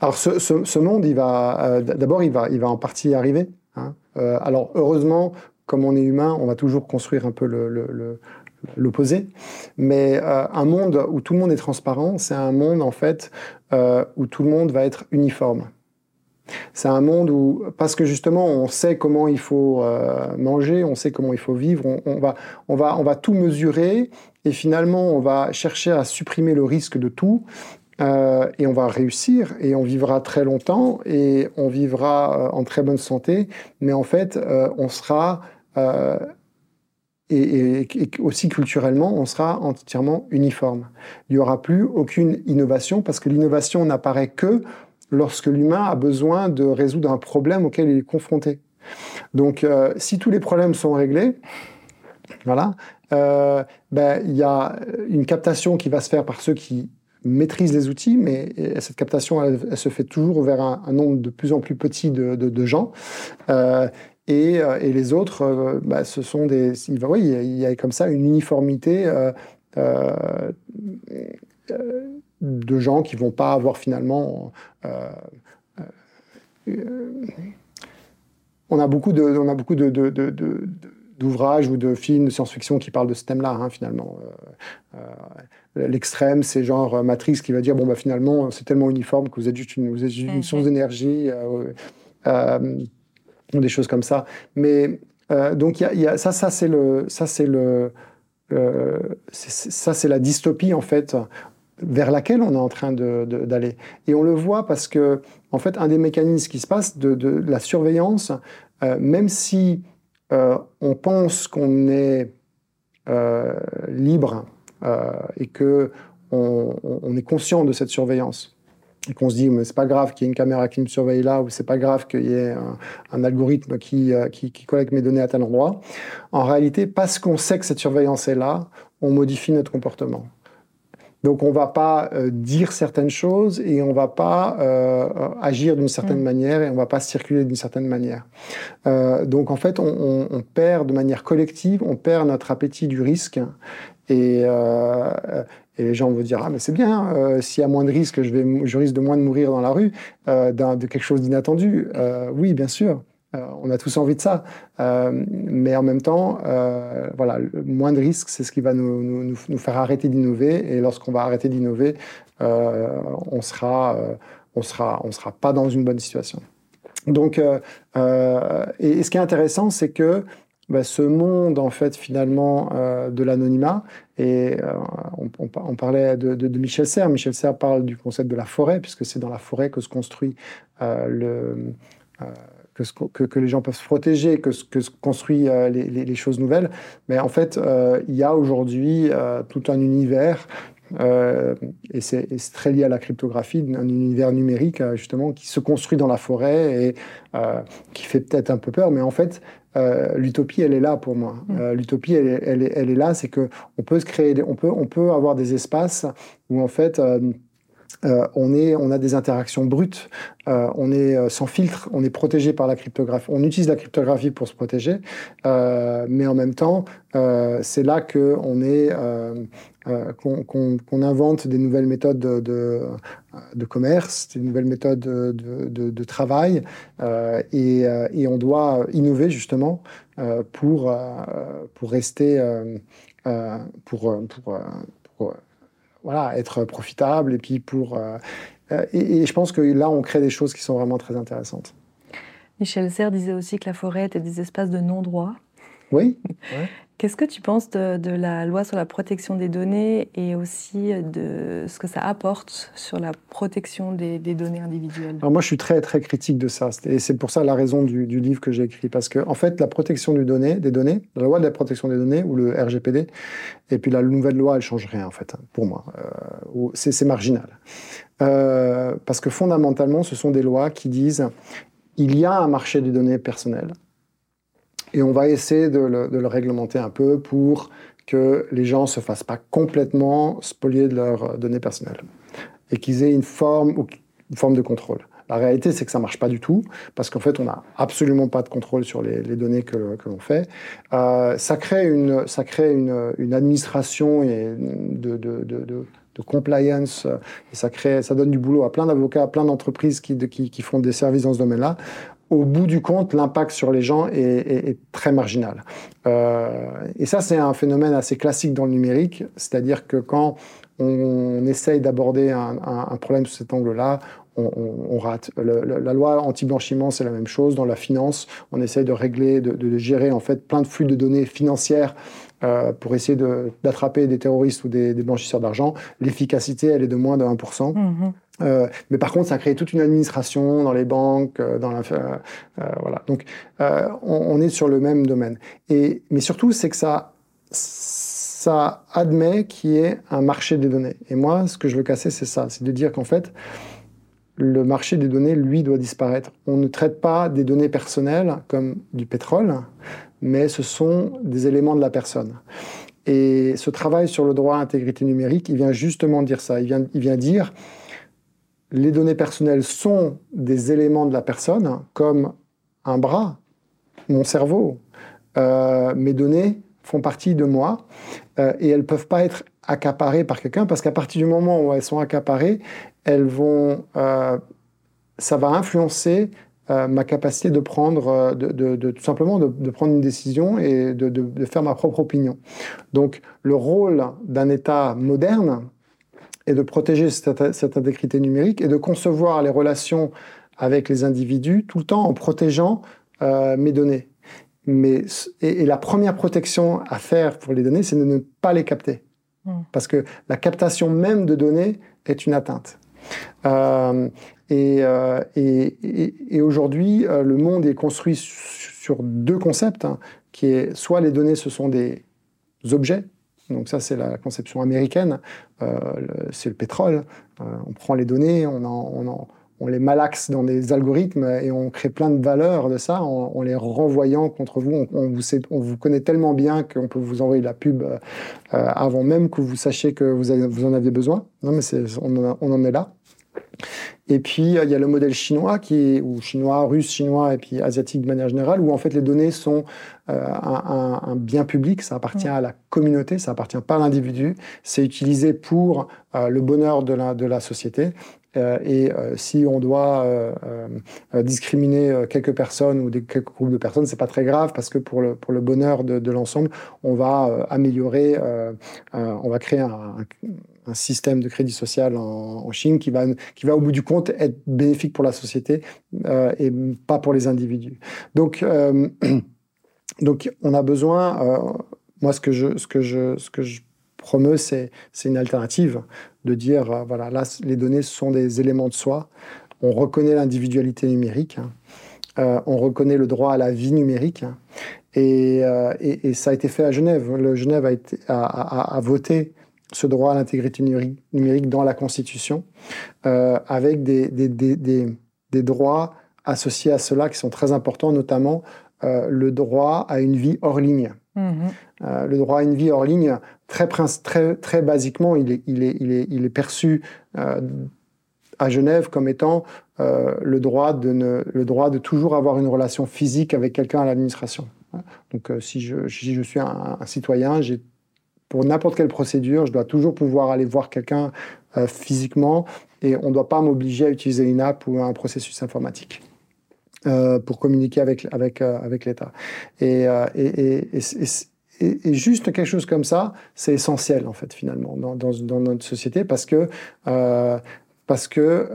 alors ce, monde, il va euh, d'abord, il va, en partie arriver. Hein. Euh, alors heureusement, comme on est humain, on va toujours construire un peu l'opposé. Mais euh, un monde où tout le monde est transparent, c'est un monde en fait où tout le monde va être uniforme. C'est un monde où, parce que justement, on sait comment il faut manger, on sait comment il faut vivre, on va tout mesurer et finalement, on va chercher à supprimer le risque de tout euh, et on va réussir et on vivra très longtemps et on vivra euh, en très bonne santé, mais en fait, euh, on sera, et, aussi culturellement, on sera entièrement uniforme. Il n'y aura plus aucune innovation parce que l'innovation n'apparaît que lorsque l'humain a besoin de résoudre un problème auquel il est confronté. Donc, si tous les problèmes sont réglés, voilà, ben, il y a une captation qui va se faire par ceux qui maîtrise les outils, mais cette captation, elle, se fait toujours vers un, nombre de plus en plus petit de, gens. Euh, et, euh, et, les autres, euh, bah, ce sont des. Oui, il y a comme ça une uniformité de gens qui vont pas avoir finalement. on a beaucoup de, on a beaucoup de d'ouvrages ou de films de science-fiction qui parlent de ce thème-là, hein, finalement. L'extrême, c'est genre euh, Matrix qui va dire bon bah finalement c'est tellement uniforme que vous êtes juste une, vous êtes une source d'énergie. Euh, des choses comme ça. Mais donc, il y a, ça, ça c'est le, ça c'est le, ça c'est la dystopie en fait vers laquelle on est en train d'aller. Et on le voit parce que, en fait, un des mécanismes qui se passe de, de la surveillance, même si on pense qu'on est libre et que on, est conscient de cette surveillance et qu'on se dit mais c'est pas grave qu'il y ait une caméra qui me surveille là ou c'est pas grave qu'il y ait un, algorithme euh, qui, qui, collecte mes données à tel endroit. En réalité, parce qu'on sait que cette surveillance est là, on modifie notre comportement. Donc on va pas euh, dire certaines choses et on va pas euh, agir d'une certaine mm. manière et on va pas circuler d'une certaine manière. donc en fait, on, on, perd de manière collective, on perd notre appétit du risque et, et les gens vont dire ah mais c'est bien, euh, s'il y a moins de risques, je risque de moins de mourir dans la rue euh, de quelque chose d'inattendu. Euh, oui, bien sûr. on a tous envie de ça, mais en même temps, voilà, moins de risques, c'est ce qui va nous faire arrêter d'innover. Et lorsqu'on va arrêter d'innover, on sera, on sera, on sera pas dans une bonne situation. Donc, et, ce qui est intéressant, c'est que bah, ce monde en fait finalement euh, de l'anonymat et euh, on, parlait de, Michel Serres. Michel Serres parle du concept de la forêt puisque c'est dans la forêt que se construit euh, le que, les gens peuvent se protéger, que, que se construit les, choses nouvelles. Mais en fait, il y a aujourd'hui tout un univers et c'est très lié à la cryptographie, un univers numérique justement qui se construit dans la forêt et qui fait peut-être un peu peur, mais en fait, euh, l'utopie, elle est là pour moi. Mm. Euh, l'utopie, elle, elle, elle, est là, c'est que on peut se créer, on peut, on peut avoir des espaces où en fait. Euh, on, est, on a des interactions brutes, on est sans filtre, on est protégé par la cryptographie. On utilise la cryptographie pour se protéger, mais en même temps, c'est là qu'on est euh, qu'on invente des nouvelles méthodes de, commerce, des nouvelles méthodes de, travail, euh, et, euh, on doit innover justement pour, rester, pour, voilà, être profitable, et puis pour... Et, et, je pense que là, on crée des choses qui sont vraiment très intéressantes. Michel Serres disait aussi que la forêt était des espaces de non-droit. Oui. Qu'est-ce que tu penses de, la loi sur la protection des données et aussi de ce que ça apporte sur la protection des, données individuelles? Alors Moi, je suis très, très critique de ça. Et c'est pour ça la raison du, livre que j'ai écrit. Parce que, en fait, la protection des données, la loi de la protection des données ou le RGPD, et puis la nouvelle loi, elle change rien, en fait, pour moi. Euh, c'est marginal. Euh, parce que fondamentalement, ce sont des lois qui disent il y a un marché des données personnelles et on va essayer de le, réglementer un peu pour que les gens ne se fassent pas complètement spolier de leurs données personnelles et qu'ils aient une forme, une forme de contrôle. La réalité, c'est que ça ne marche pas du tout, parce qu'en fait, on n'a absolument pas de contrôle sur les, données que, l'on fait. Euh, ça crée une, ça crée une, administration et de, compliance, et ça, crée, ça donne du boulot à plein d'avocats, à plein d'entreprises qui, qui, font des services dans ce domaine-là au bout du compte, l'impact sur les gens est, très marginal. Euh, et ça, c'est un phénomène assez classique dans le numérique, c'est-à-dire que quand on, essaye d'aborder un, problème sous cet angle-là, on, rate. la loi anti-blanchiment, c'est la même chose. Dans la finance, on essaye de régler, de, gérer en fait plein de flux de données financières euh, pour essayer d'attraper des terroristes ou des, blanchisseurs d'argent. L'efficacité, elle est de moins de 1%. Euh, mais par contre, ça crée toute une administration dans les banques, euh, dans la, voilà. Donc, on, est sur le même domaine. Et mais surtout, c'est que ça, ça admet qu'il y ait un marché des données. Et moi, ce que je veux casser, c'est ça, c'est de dire qu'en fait, le marché des données, lui, doit disparaître. On ne traite pas des données personnelles comme du pétrole, mais ce sont des éléments de la personne. Et ce travail sur le droit à intégrité numérique, il vient justement dire ça. Il vient, il vient dire les données personnelles sont des éléments de la personne, comme un bras, mon cerveau. Euh, mes données font partie de moi euh, et elles ne peuvent pas être accaparées par quelqu'un parce qu'à partir du moment où elles sont accaparées, elles vont, euh, ça va influencer ma capacité de prendre, de, tout simplement de, prendre une décision et de, faire ma propre opinion. Donc le rôle d'un État moderne, et de protéger cette, intégrité numérique et de concevoir les relations avec les individus tout le temps en protégeant mes données. Mais, et, la première protection à faire pour les données, c'est de ne pas les capter. Hmm. Parce que la captation même de données est une atteinte. Euh, euh, et, aujourd'hui, euh, le monde est construit sur deux concepts, hein, qui est soit les données, ce sont des objets, donc ça c'est la conception américaine, c'est le pétrole, on prend les données, on les malaxe dans des algorithmes et on crée plein de valeurs de ça en, les renvoyant contre vous. On, vous on, vous connaît tellement bien qu'on peut vous envoyer la pub avant même que vous sachiez que vous, vous en avez besoin. Non, mais on, en est là. Et puis, il y a le modèle chinois, qui est, ou chinois, russe, chinois, et puis asiatique de manière générale, où en fait les données sont euh, un, bien public, ça appartient à la communauté, ça appartient pas à l'individu, c'est utilisé pour euh, le bonheur de la, de la société. Euh, et si on doit discriminer quelques personnes ou des, quelques groupes de personnes, c'est pas très grave parce que pour le, pour le bonheur de, de l'ensemble, on va améliorer, on va créer un, un système de crédit social en, Chine qui va, qui va au bout du compte être bénéfique pour la société euh, et pas pour les individus. Donc, euh, donc on a besoin, euh, moi ce que je, ce que je, ce que je promeux, c'est une alternative de dire, voilà, là les données sont des éléments de soi, on reconnaît l'individualité numérique, hein. on reconnaît le droit à la vie numérique, hein. et, et, ça a été fait à Genève. Le Genève a, a voté ce droit à l'intégrité numérique dans la Constitution, euh, avec des, des, des, des, droits associés à cela qui sont très importants, notamment euh, le droit à une vie hors ligne. Mm-hmm. Euh, le droit à une vie hors ligne, très, très, très basiquement, il est, il est, il est, il est perçu à Genève comme étant le, droit de ne, le droit de toujours avoir une relation physique avec quelqu'un à l'administration. Donc, si, je, si je suis un, un citoyen, j'ai pour n'importe quelle procédure, je dois toujours pouvoir aller voir quelqu'un euh, physiquement et on ne doit pas m'obliger à utiliser une app ou un processus informatique. Euh, pour communiquer avec, avec, euh, avec l'État. Et, et, et, juste quelque chose comme ça, c'est essentiel, en fait, finalement, dans, dans, dans notre société, parce que, parce que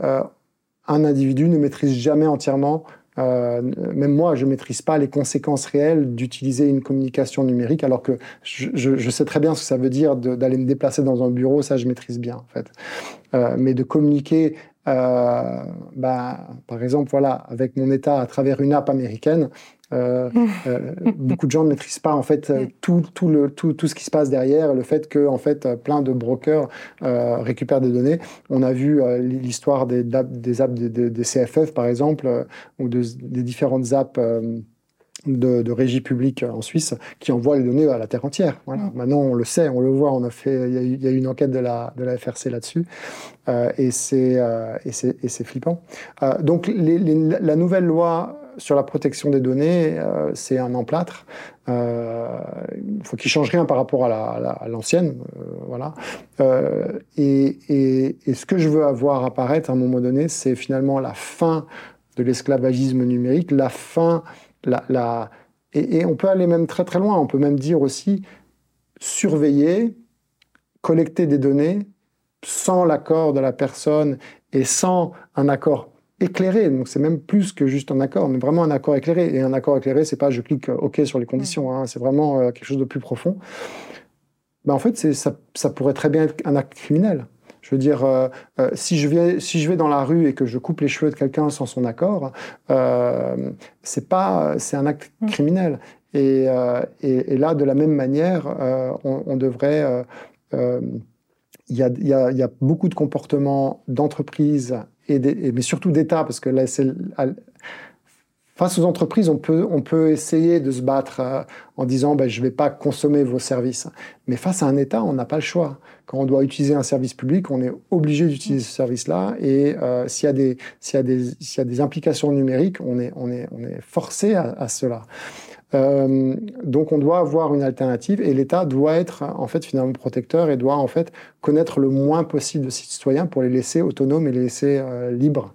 un individu ne maîtrise jamais entièrement euh, même moi, je ne maîtrise pas les conséquences réelles d'utiliser une communication numérique, alors que je, je, sais très bien ce que ça veut dire d'aller me déplacer dans un bureau, ça je maîtrise bien en fait. Euh, mais de communiquer, euh, bah, par exemple, voilà, avec mon État à travers une app américaine, euh, euh, beaucoup de gens ne maîtrisent pas en fait euh, tout, tout, le, tout, tout, ce qui se passe derrière, le fait que en fait plein de brokers récupèrent des données. On a vu l'histoire des, des apps des, CFF par exemple ou des différentes apps de, régie publique en Suisse qui envoie les données à la terre entière. Voilà. Mm. Maintenant, on le sait, on le voit, on a fait, il y, a eu une enquête de la, de la FRC là-dessus, euh, et c'est euh, c'est flippant. Euh, donc, les, la nouvelle loi sur la protection des données, euh, c'est un emplâtre. Euh, il faut qu'il change rien par rapport à l'ancienne, voilà. Et, et, et, ce que je veux avoir apparaître à un moment donné, c'est finalement la fin de l'esclavagisme numérique, la fin la, et, on peut aller même très très loin. On peut même dire aussi surveiller, collecter des données sans l'accord de la personne et sans un accord éclairé. Donc c'est même plus que juste un accord, mais vraiment un accord éclairé. Et un accord éclairé, c'est pas je clique OK sur les conditions. Hein. c'est vraiment euh, quelque chose de plus profond. Ben, en fait, ça, ça pourrait très bien être un acte criminel. Je veux dire, euh, euh, si, je vais, si je vais dans la rue et que je coupe les cheveux de quelqu'un sans son accord, euh, c'est pas, c'est un acte mm. criminel. Et, et, et, là, de la même manière, on, on, devrait. Il y a, y, a, y a, beaucoup de comportements d'entreprise et, mais surtout d'État, parce que là, c'est Face aux entreprises, on peut, on peut essayer de se battre euh, en disant ben, je ne vais pas consommer vos services. Mais face à un État, on n'a pas le choix. Quand on doit utiliser un service public, on est obligé d'utiliser ce service-là. Et euh, s'il y, y, y, a des implications numériques, on est, on est, on est forcé à, à cela. Euh, donc on doit avoir une alternative et l'État doit être en fait finalement protecteur et doit en fait connaître le moins possible de ses citoyens pour les laisser autonomes et les laisser euh, libres.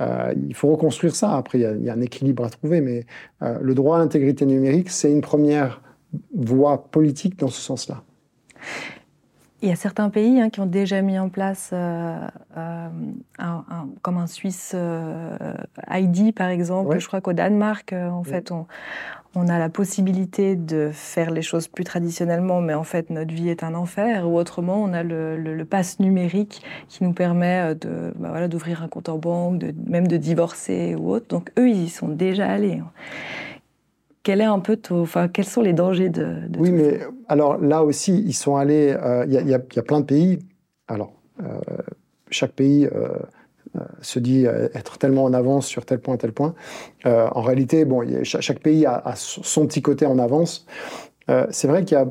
Euh, il faut reconstruire ça. Après, il y, a, un équilibre à trouver, mais le droit à l'intégrité numérique, c'est une première voie politique dans ce sens-là. Il y a certains pays hein, qui ont déjà mis en place, euh, euh, un, comme un Suisse euh, ID par exemple. Je crois qu'au Danemark, en fait, on, on, a la possibilité de faire les choses plus traditionnellement, mais en fait, notre vie est un enfer. Ou autrement, on a le, le, pass numérique qui nous permet de, bah voilà, d'ouvrir un compte en banque, de, même de divorcer ou autre. Donc eux, ils y sont déjà allés. Quel est un peu enfin, quels sont les dangers de, Oui, mais alors là aussi, ils sont allés. Euh, il y, a plein de pays. Alors, euh, chaque pays euh, se dit être tellement en avance sur tel point, tel point. en réalité, bon, chaque, pays a, son petit côté en avance. C'est vrai qu'il y a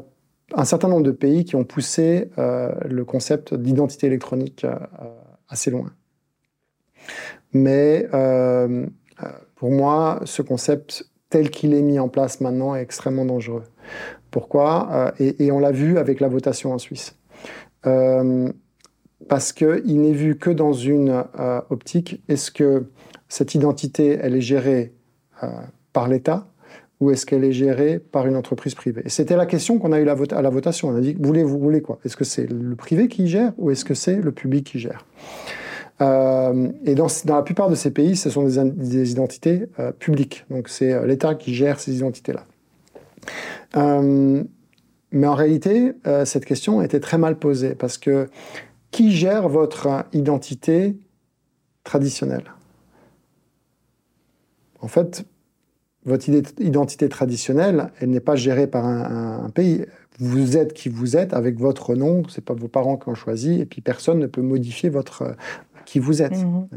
un certain nombre de pays qui ont poussé le concept d'identité électronique assez loin. Mais pour moi, ce concept tel qu'il est mis en place maintenant est extrêmement dangereux. Pourquoi? Euh, et, on l'a vu avec la votation en Suisse. Euh, parce qu'il n'est vu que dans une euh, optique, est-ce que cette identité, elle est gérée par l'État ou est-ce qu'elle est gérée par une entreprise privée? Et c'était la question qu'on a eue à la votation. On a dit, voulez, vous voulez quoi? Est-ce que c'est le privé qui gère ou est-ce que c'est le public qui gère? Euh, et dans, la plupart de ces pays, ce sont des, identités euh, publiques. Donc c'est euh, l'État qui gère ces identités-là. mais en réalité, cette question était très mal posée parce que qui gère votre identité traditionnelle? En fait, votre identité traditionnelle, elle n'est pas gérée par un, un, pays. Vous êtes qui vous êtes avec votre nom, c'est pas vos parents qui ont choisi, et puis personne ne peut modifier votre, qui vous êtes. Mhm.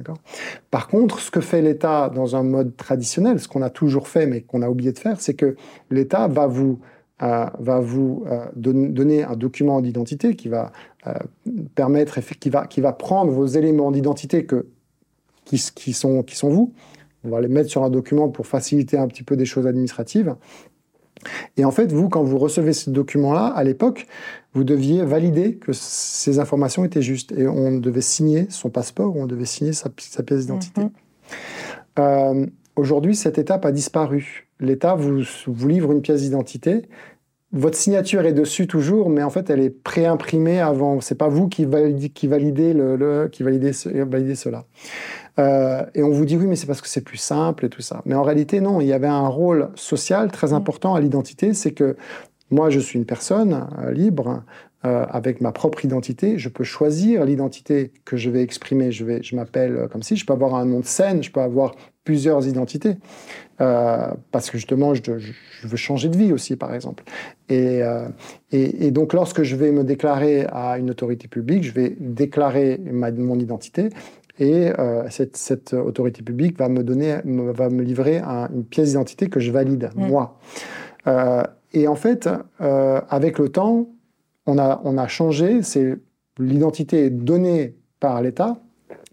Par contre, ce que fait l'État dans un mode traditionnel, ce qu'on a toujours fait mais qu'on a oublié de faire, c'est que l'État va vous, euh, va vous euh, donner un document d'identité qui va euh, permettre, qui va, qui va prendre vos éléments d'identité que, qui, qui, sont, qui sont vous. On va les mettre sur un document pour faciliter un petit peu des choses administratives. Et en fait, vous, quand vous recevez ce document-là, à l'époque, vous deviez valider que ces informations étaient justes. Et on devait signer son passeport on devait signer sa, pièce d'identité. Mhm. Euh, aujourd'hui, cette étape a disparu. L'État vous, vous livre une pièce d'identité. Votre signature est dessus toujours, mais en fait, elle est préimprimée avant. C'est pas vous qui validez, qui validez, le, qui validez, validez cela. Euh, et on vous dit oui, mais c'est parce que c'est plus simple et tout ça. Mais en réalité, non, il y avait un rôle social très mm. important à l'identité, c'est que moi, je suis une personne euh, libre, euh, avec ma propre identité. Je peux choisir l'identité que je vais exprimer. Je, vais, je m'appelle comme si, je peux avoir un nom de scène, je peux avoir plusieurs identités. parce que justement, je, veux changer de vie aussi, par exemple. Et, et, donc, lorsque je vais me déclarer à une autorité publique, je vais déclarer ma, mon identité et euh, cette, autorité publique va me donner, va me livrer une pièce d'identité que je valide, mm. moi. Euh, et en fait, euh, avec le temps, on a, on a changé. C'est l'identité donnée par l'État.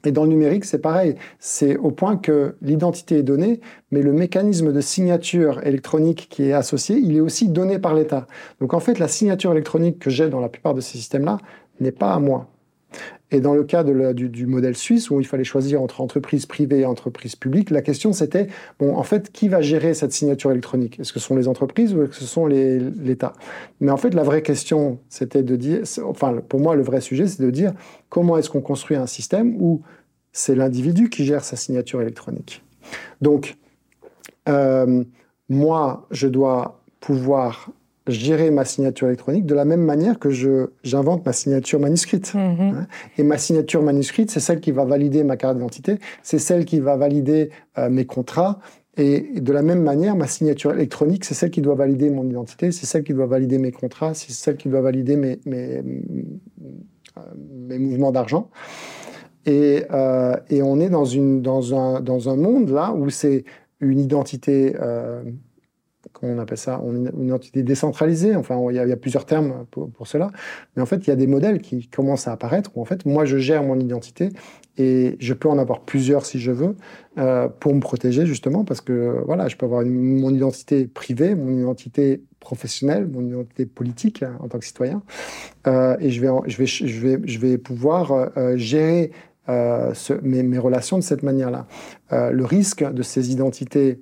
Et dans le numérique, c'est pareil. C'est au point que l'identité est donnée, mais le mécanisme de signature électronique qui est associé, il est aussi donné par l'État. Donc en fait, la signature électronique que j'ai dans la plupart de ces systèmes-là n'est pas à moi. Et dans le cas du, modèle suisse, où il fallait choisir entre entreprise privée et entreprise publique, la question c'était, bon, en fait, qui va gérer cette signature électronique? Est-ce que ce sont les entreprises ou est-ce que ce sont l'État? Mais en fait, la vraie question, c'était de dire, enfin, pour moi, le vrai sujet, c'est de dire comment est-ce qu'on construit un système où c'est l'individu qui gère sa signature électronique? Donc, euh, moi, je dois pouvoir gérer ma signature électronique de la même manière que je, j'invente ma signature manuscrite. Mhm. Hein. Et ma signature manuscrite, c'est celle qui va valider ma carte d'identité, c'est celle qui va valider euh, mes contrats. Et de la même manière, ma signature électronique, c'est celle qui doit valider mon identité, c'est celle qui doit valider mes contrats, c'est celle qui doit valider mes, mes, mes mouvements d'argent. Et, euh, et, on est dans, une, dans, un, dans un monde là où c'est une identité euh, on appelle ça, une identité décentralisée. Enfin, il y, a, plusieurs termes pour, cela. Mais en fait, il y a des modèles qui commencent à apparaître où en fait, moi, je gère mon identité et je peux en avoir plusieurs si je veux euh, pour me protéger justement parce que voilà, je peux avoir mon identité privée, mon identité professionnelle, mon identité politique hein, en tant que citoyen, euh, et je vais, je vais, je vais, je vais pouvoir euh, gérer mes, relations de cette manière-là. le risque de ces identités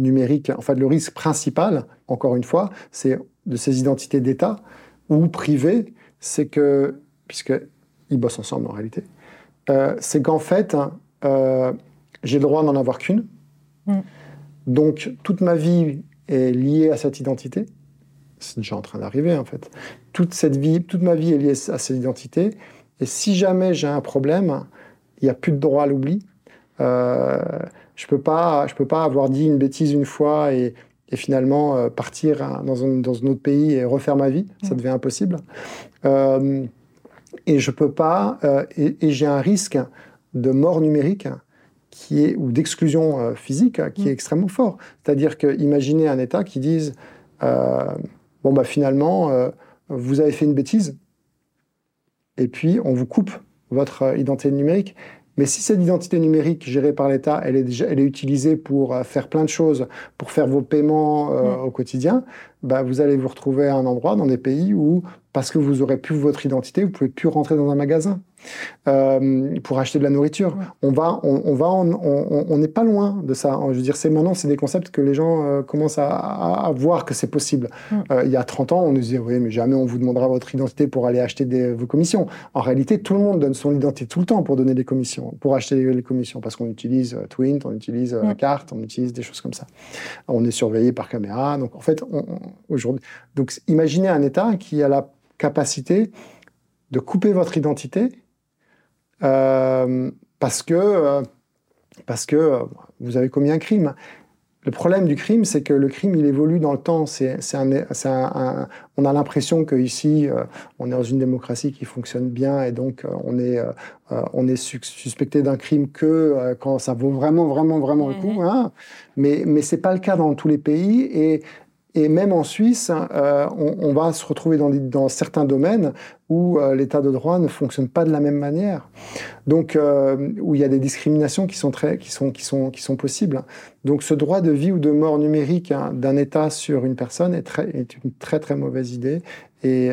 numérique, en fait, le risque principal, encore une fois, c'est de ces identités d'État ou privées, c'est que, puisqu'ils bossent ensemble en réalité, euh, c'est qu'en fait, euh, j'ai le droit d'en avoir qu'une. Mm. Donc, toute ma vie est liée à cette identité. C'est déjà en train d'arriver, en fait. Toute, cette vie, toute ma vie est liée à cette identité. Et si jamais j'ai un problème, il n'y a plus de droit à l'oubli. Euh, je ne peux, pas, je peux pas avoir dit une bêtise une fois et, et finalement euh, partir dans un, dans un, autre pays et refaire ma vie. Ça mm. devient impossible. Euh, et je peux pas, euh, et, j'ai un risque de mort numérique qui est, ou d'exclusion physique qui est mm. extrêmement fort. C'est-à-dire que imaginez un État qui dise bon bah finalement vous avez fait une bêtise et puis on vous coupe votre identité numérique. Mais si cette identité numérique gérée par l'État, elle est, déjà, elle est utilisée pour euh, faire plein de choses, pour faire vos paiements euh, mm. au quotidien, bah, vous allez vous retrouver à un endroit dans des pays où, parce que vous aurez plus votre identité, vous pouvez plus rentrer dans un magasin euh, pour acheter de la nourriture. On va, on, va, on n'est pas loin de ça. Je veux dire, c'est maintenant, c'est des concepts que les gens euh, commencent à, voir que c'est possible. Euh, il y a 30 ans, on nous disait, oui, mais jamais on vous demandera votre identité pour aller acheter des, vos commissions. En réalité, tout le monde donne son identité tout le temps pour donner des commissions, pour acheter les, commissions, parce qu'on utilise Twint, on utilise mm. carte, on utilise des choses comme ça. On est surveillé par caméra. Donc, en fait, aujourd'hui, donc imaginez un État qui a la capacité de couper votre identité parce que, euh, parce que euh, vous avez commis un crime. Le problème du crime, c'est que le crime, il évolue dans le temps. C'est, un, on a l'impression qu'ici, on est dans une démocratie qui fonctionne bien et donc on est, on est suspecté d'un crime que quand ça vaut vraiment, vraiment, vraiment le coup. Hein. Mais, mais ce n'est pas le cas dans tous les pays. Et et même en Suisse, euh, on, va se retrouver dans, certains domaines où euh, l'état de droit ne fonctionne pas de la même manière. Donc, euh, où il y a des discriminations qui sont, très, qui, sont, qui, sont, qui sont possibles. Donc, ce droit de vie ou de mort numérique hein, d'un État sur une personne est, très, est une très, très mauvaise idée. Et,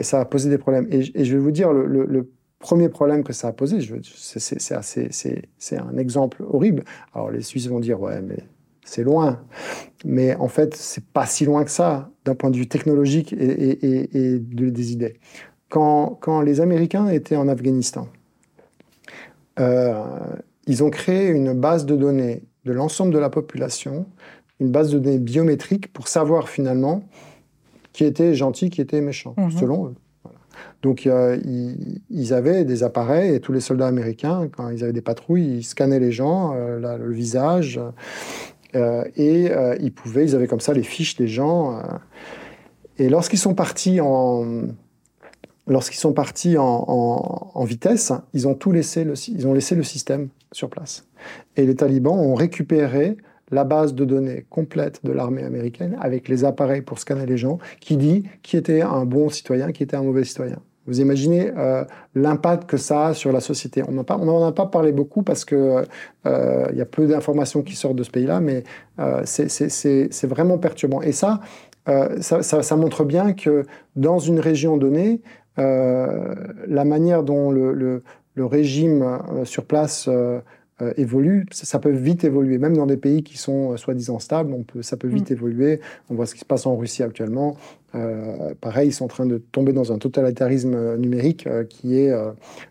ça a posé des problèmes. Et, je vais vous dire, le, le, premier problème que ça a posé, c'est un exemple horrible. Alors, les Suisses vont dire, ouais, mais c'est loin. Mais en fait, c'est pas si loin que ça d'un point de vue technologique et, des idées. Quand, les Américains étaient en Afghanistan, euh, ils ont créé une base de données de l'ensemble de la population, une base de données biométrique pour savoir finalement qui était gentil, qui était méchant, mhm. selon eux. Donc euh, ils, avaient des appareils et tous les soldats américains, quand ils avaient des patrouilles, ils scannaient les gens, euh, le visage, et euh, ils pouvaient, ils avaient comme ça les fiches des gens. Euh. et lorsqu'ils sont partis en, lorsqu'ils sont partis en, vitesse, ils ont tout laissé, le, ils ont laissé le système sur place. Et les talibans ont récupéré la base de données complète de l'armée américaine avec les appareils pour scanner les gens, qui dit qui était un bon citoyen, qui était un mauvais citoyen. Vous imaginez euh, l'impact que ça a sur la société. On n'en a pas parlé beaucoup parce que euh, il y a peu d'informations qui sortent de ce pays-là, mais euh, c'est vraiment perturbant. Et ça ça, ça, montre bien que dans une région donnée, la manière dont le, le, le régime sur place euh, évolue, ça, peut vite évoluer, même dans des pays qui sont euh, soi-disant stables, on peut, ça peut vite mm. évoluer. On voit ce qui se passe en Russie actuellement. Euh, pareil, ils sont en train de tomber dans un totalitarisme numérique qui est...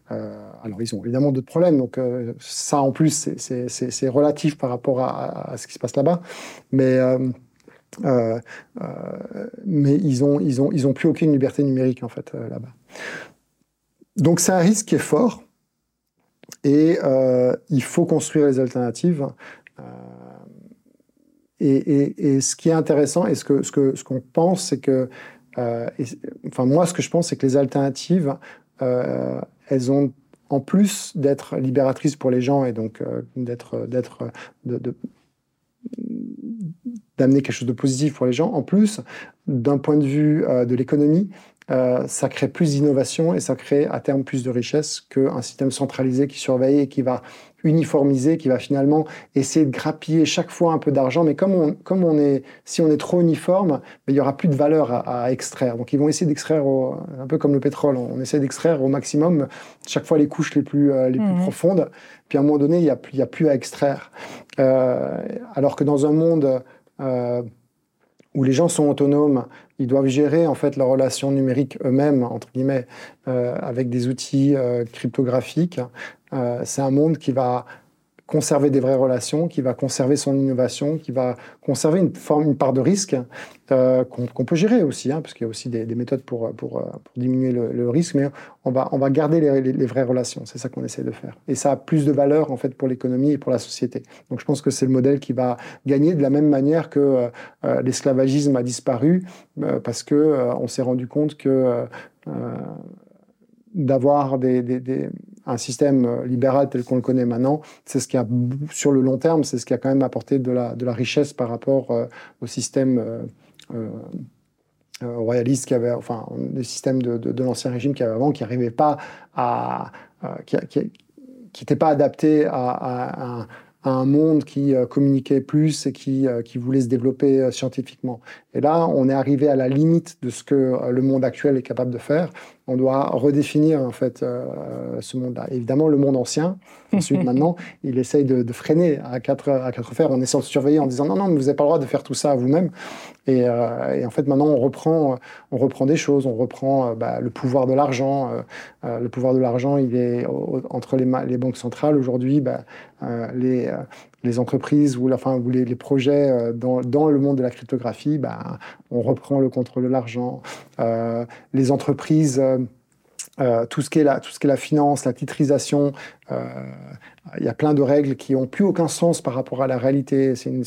alors, ils ont évidemment d'autres problèmes, donc ça, en plus, c'est relatif par rapport à, ce qui se passe là-bas. Mais... mais ils ont, ils, ont, ils ont plus aucune liberté numérique, en fait, là-bas. Donc, c'est un risque qui est fort. Et euh, il faut construire les alternatives. Euh, et, ce qui est intéressant et ce qu'on que, ce qu'on pense, c'est que, euh, enfin moi, ce que je pense, c'est que les alternatives, elles ont en plus d'être libératrices pour les gens et donc d'être d'amener quelque chose de positif pour les gens, en plus, d'un point de vue de l'économie, euh, ça crée plus d'innovation et ça crée à terme plus de richesse qu'un système centralisé qui surveille et qui va uniformiser, qui va finalement essayer de grappiller chaque fois un peu d'argent. Mais comme on, comme on est, si on est trop uniforme, ben, il y aura plus de valeur à, extraire. Donc ils vont essayer d'extraire, un peu comme le pétrole, on essaie d'extraire au maximum chaque fois les couches les plus, euh, les plus mmh. profondes. Puis à un moment donné, il n'y a, a, plus à extraire. Euh, alors que dans un monde où les gens sont autonomes, ils doivent gérer en fait leurs relations numériques eux-mêmes entre guillemets avec des outils cryptographiques. c'est un monde qui va conserver des vraies relations, qui va conserver son innovation, qui va conserver une, forme, une part de risque euh, qu'on peut gérer aussi, hein, parce qu'il y a aussi des, méthodes pour, pour, pour diminuer le, risque, mais on va, on va garder les, les, vraies relations. C'est ça qu'on essaie de faire. Et ça a plus de valeur en fait pour l'économie et pour la société. Donc je pense que c'est le modèle qui va gagner de la même manière que euh, l'esclavagisme a disparu, euh, parce que on s'est rendu compte que d'avoir des, des, un système euh, libéral tel qu'on le connaît maintenant, c'est ce qui a, sur le long terme, c'est ce qui a quand même apporté de la, richesse par rapport euh, au système euh, royaliste qui avait, enfin, les systèmes de, l'ancien régime qui avait avant, qui n'arrivaient pas à, qui n'étaient pas adaptés à, un monde qui communiquait plus et qui voulait se développer scientifiquement. Et là, on est arrivé à la limite de ce que le monde actuel est capable de faire on doit redéfinir en fait euh, ce monde-là. Évidemment, le monde ancien, ensuite maintenant, il essaye de, freiner à quatre, à quatre fers en essayant de surveiller, en disant non, non, mais vous n'avez pas le droit de faire tout ça à vous-même. Et, euh, en fait, maintenant, on reprend, on reprend des choses, on reprend euh, bah, le pouvoir de l'argent. le pouvoir de l'argent, il est entre les, les banques centrales. Aujourd'hui, bah, les, les entreprises ou, enfin, ou les, projets dans, dans, le monde de la cryptographie, bah, on reprend le contrôle de l'argent. les entreprises euh, tout, ce qui est la, tout ce qui est la finance, la titrisation, euh, il y a plein de règles qui n'ont plus aucun sens par rapport à la réalité. C'est une,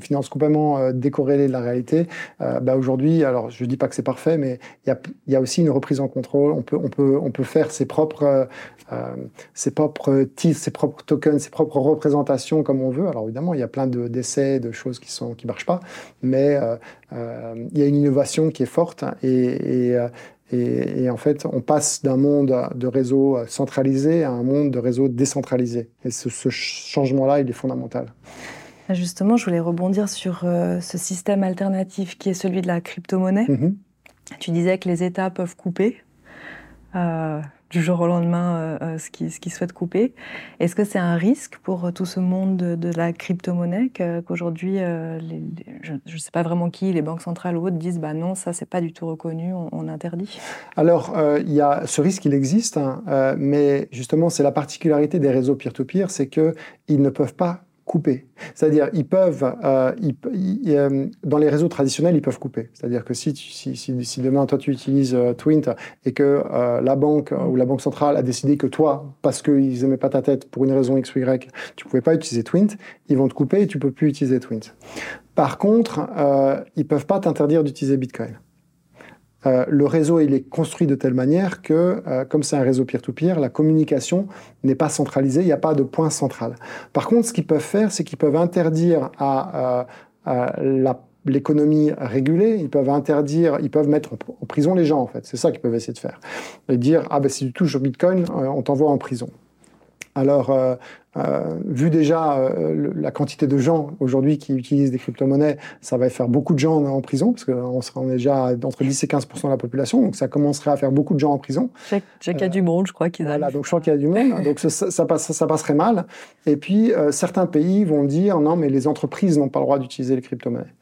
finance complètement euh, décorrélée de la réalité. bah Aujourd'hui, alors je ne dis pas que c'est parfait, mais il y a, y a, aussi une reprise en contrôle. On peut, on peut, on peut faire ses propres, ses propres titres, ses propres tokens, ses propres représentations comme on veut. Alors évidemment, il y a plein d'essais, de, choses qui ne qui marchent pas, mais il y a une innovation qui est forte et et, en fait, on passe d'un monde de réseau centralisé à un monde de réseau décentralisé. Et ce, changement-là, il est fondamental. Justement, je voulais rebondir sur euh, ce système alternatif qui est celui de la crypto-monnaie. Mm-hmm. Tu disais que les États peuvent couper. Euh, du jour au lendemain euh, euh, ce qu'ils ce souhaitent couper. Est-ce que c'est un risque pour euh, tout ce monde de, la crypto-monnaie qu'aujourd'hui, je ne sais pas vraiment qui, les banques centrales ou autres, disent bah non, ça c'est pas du tout reconnu, on, interdit? Alors, il y a, ce risque, il existe, hein, mais justement, c'est la particularité des réseaux peer-to-peer, c'est qu'ils ne peuvent pas couper. C'est-à-dire, ils peuvent, euh, euh, dans les réseaux traditionnels, ils peuvent couper. C'est-à-dire que si, si, si, demain, toi, tu utilises euh, Twint et que la banque ou la banque centrale a décidé que toi, parce qu'ils n'aimaient pas ta tête pour une raison X ou Y, tu ne pouvais pas utiliser Twint, ils vont te couper et tu ne peux plus utiliser Twint. Par contre, ils ne peuvent pas t'interdire d'utiliser Bitcoin. Euh, le réseau il est construit de telle manière que, euh, comme c'est un réseau peer-to-peer, la communication n'est pas centralisée, il n'y a pas de point central. Par contre, ce qu'ils peuvent faire, c'est qu'ils peuvent interdire à, euh, l'économie régulée, ils peuvent interdire, ils peuvent mettre en, prison les gens, en fait. C'est ça qu'ils peuvent essayer de faire. Et dire, ah ben si tu touches au Bitcoin, on t'envoie en prison. Alors, euh, euh, vu déjà euh, la quantité de gens aujourd'hui qui utilisent des crypto-monnaies, ça va faire beaucoup de gens en prison, parce qu'on on est déjà entre 10 et 15% de la population, donc ça commencerait à faire beaucoup de gens en prison. Sais qu'il y a du monde, je crois qu'ils Voilà, donc je crois qu'il y a du monde, donc ça, ça, ça, passerait mal. Et puis, certains pays vont dire, non, mais les entreprises n'ont pas le droit d'utiliser les crypto-monnaies.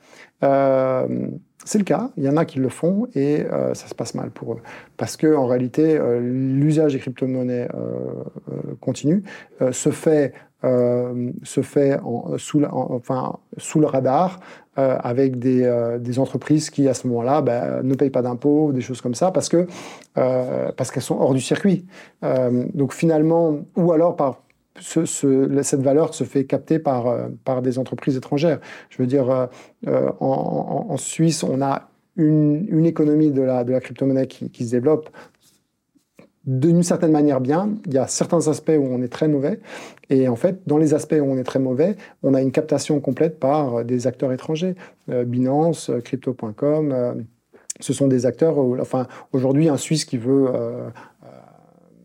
C'est le cas, il y en a qui le font et euh, ça se passe mal pour eux. Parce que en réalité, euh, l'usage des crypto-monnaies euh, continue, se fait, se fait en, sous, enfin, sous le radar avec des, des, entreprises qui, à ce moment-là, ben, ne payent pas d'impôts, des choses comme ça, parce qu'elles sont hors du circuit. donc finalement, ou alors par cette valeur se fait capter par, euh, par des entreprises étrangères. Je veux dire, euh, euh, en, Suisse, on a une, une, économie de la, de la crypto-monnaie qui, qui, se développe d'une certaine manière bien. Il y a certains aspects où on est très mauvais. Et en fait, dans les aspects où on est très mauvais, on a une captation complète par des acteurs étrangers. Binance, crypto.com. ce sont des acteurs, enfin, aujourd'hui, un Suisse qui veut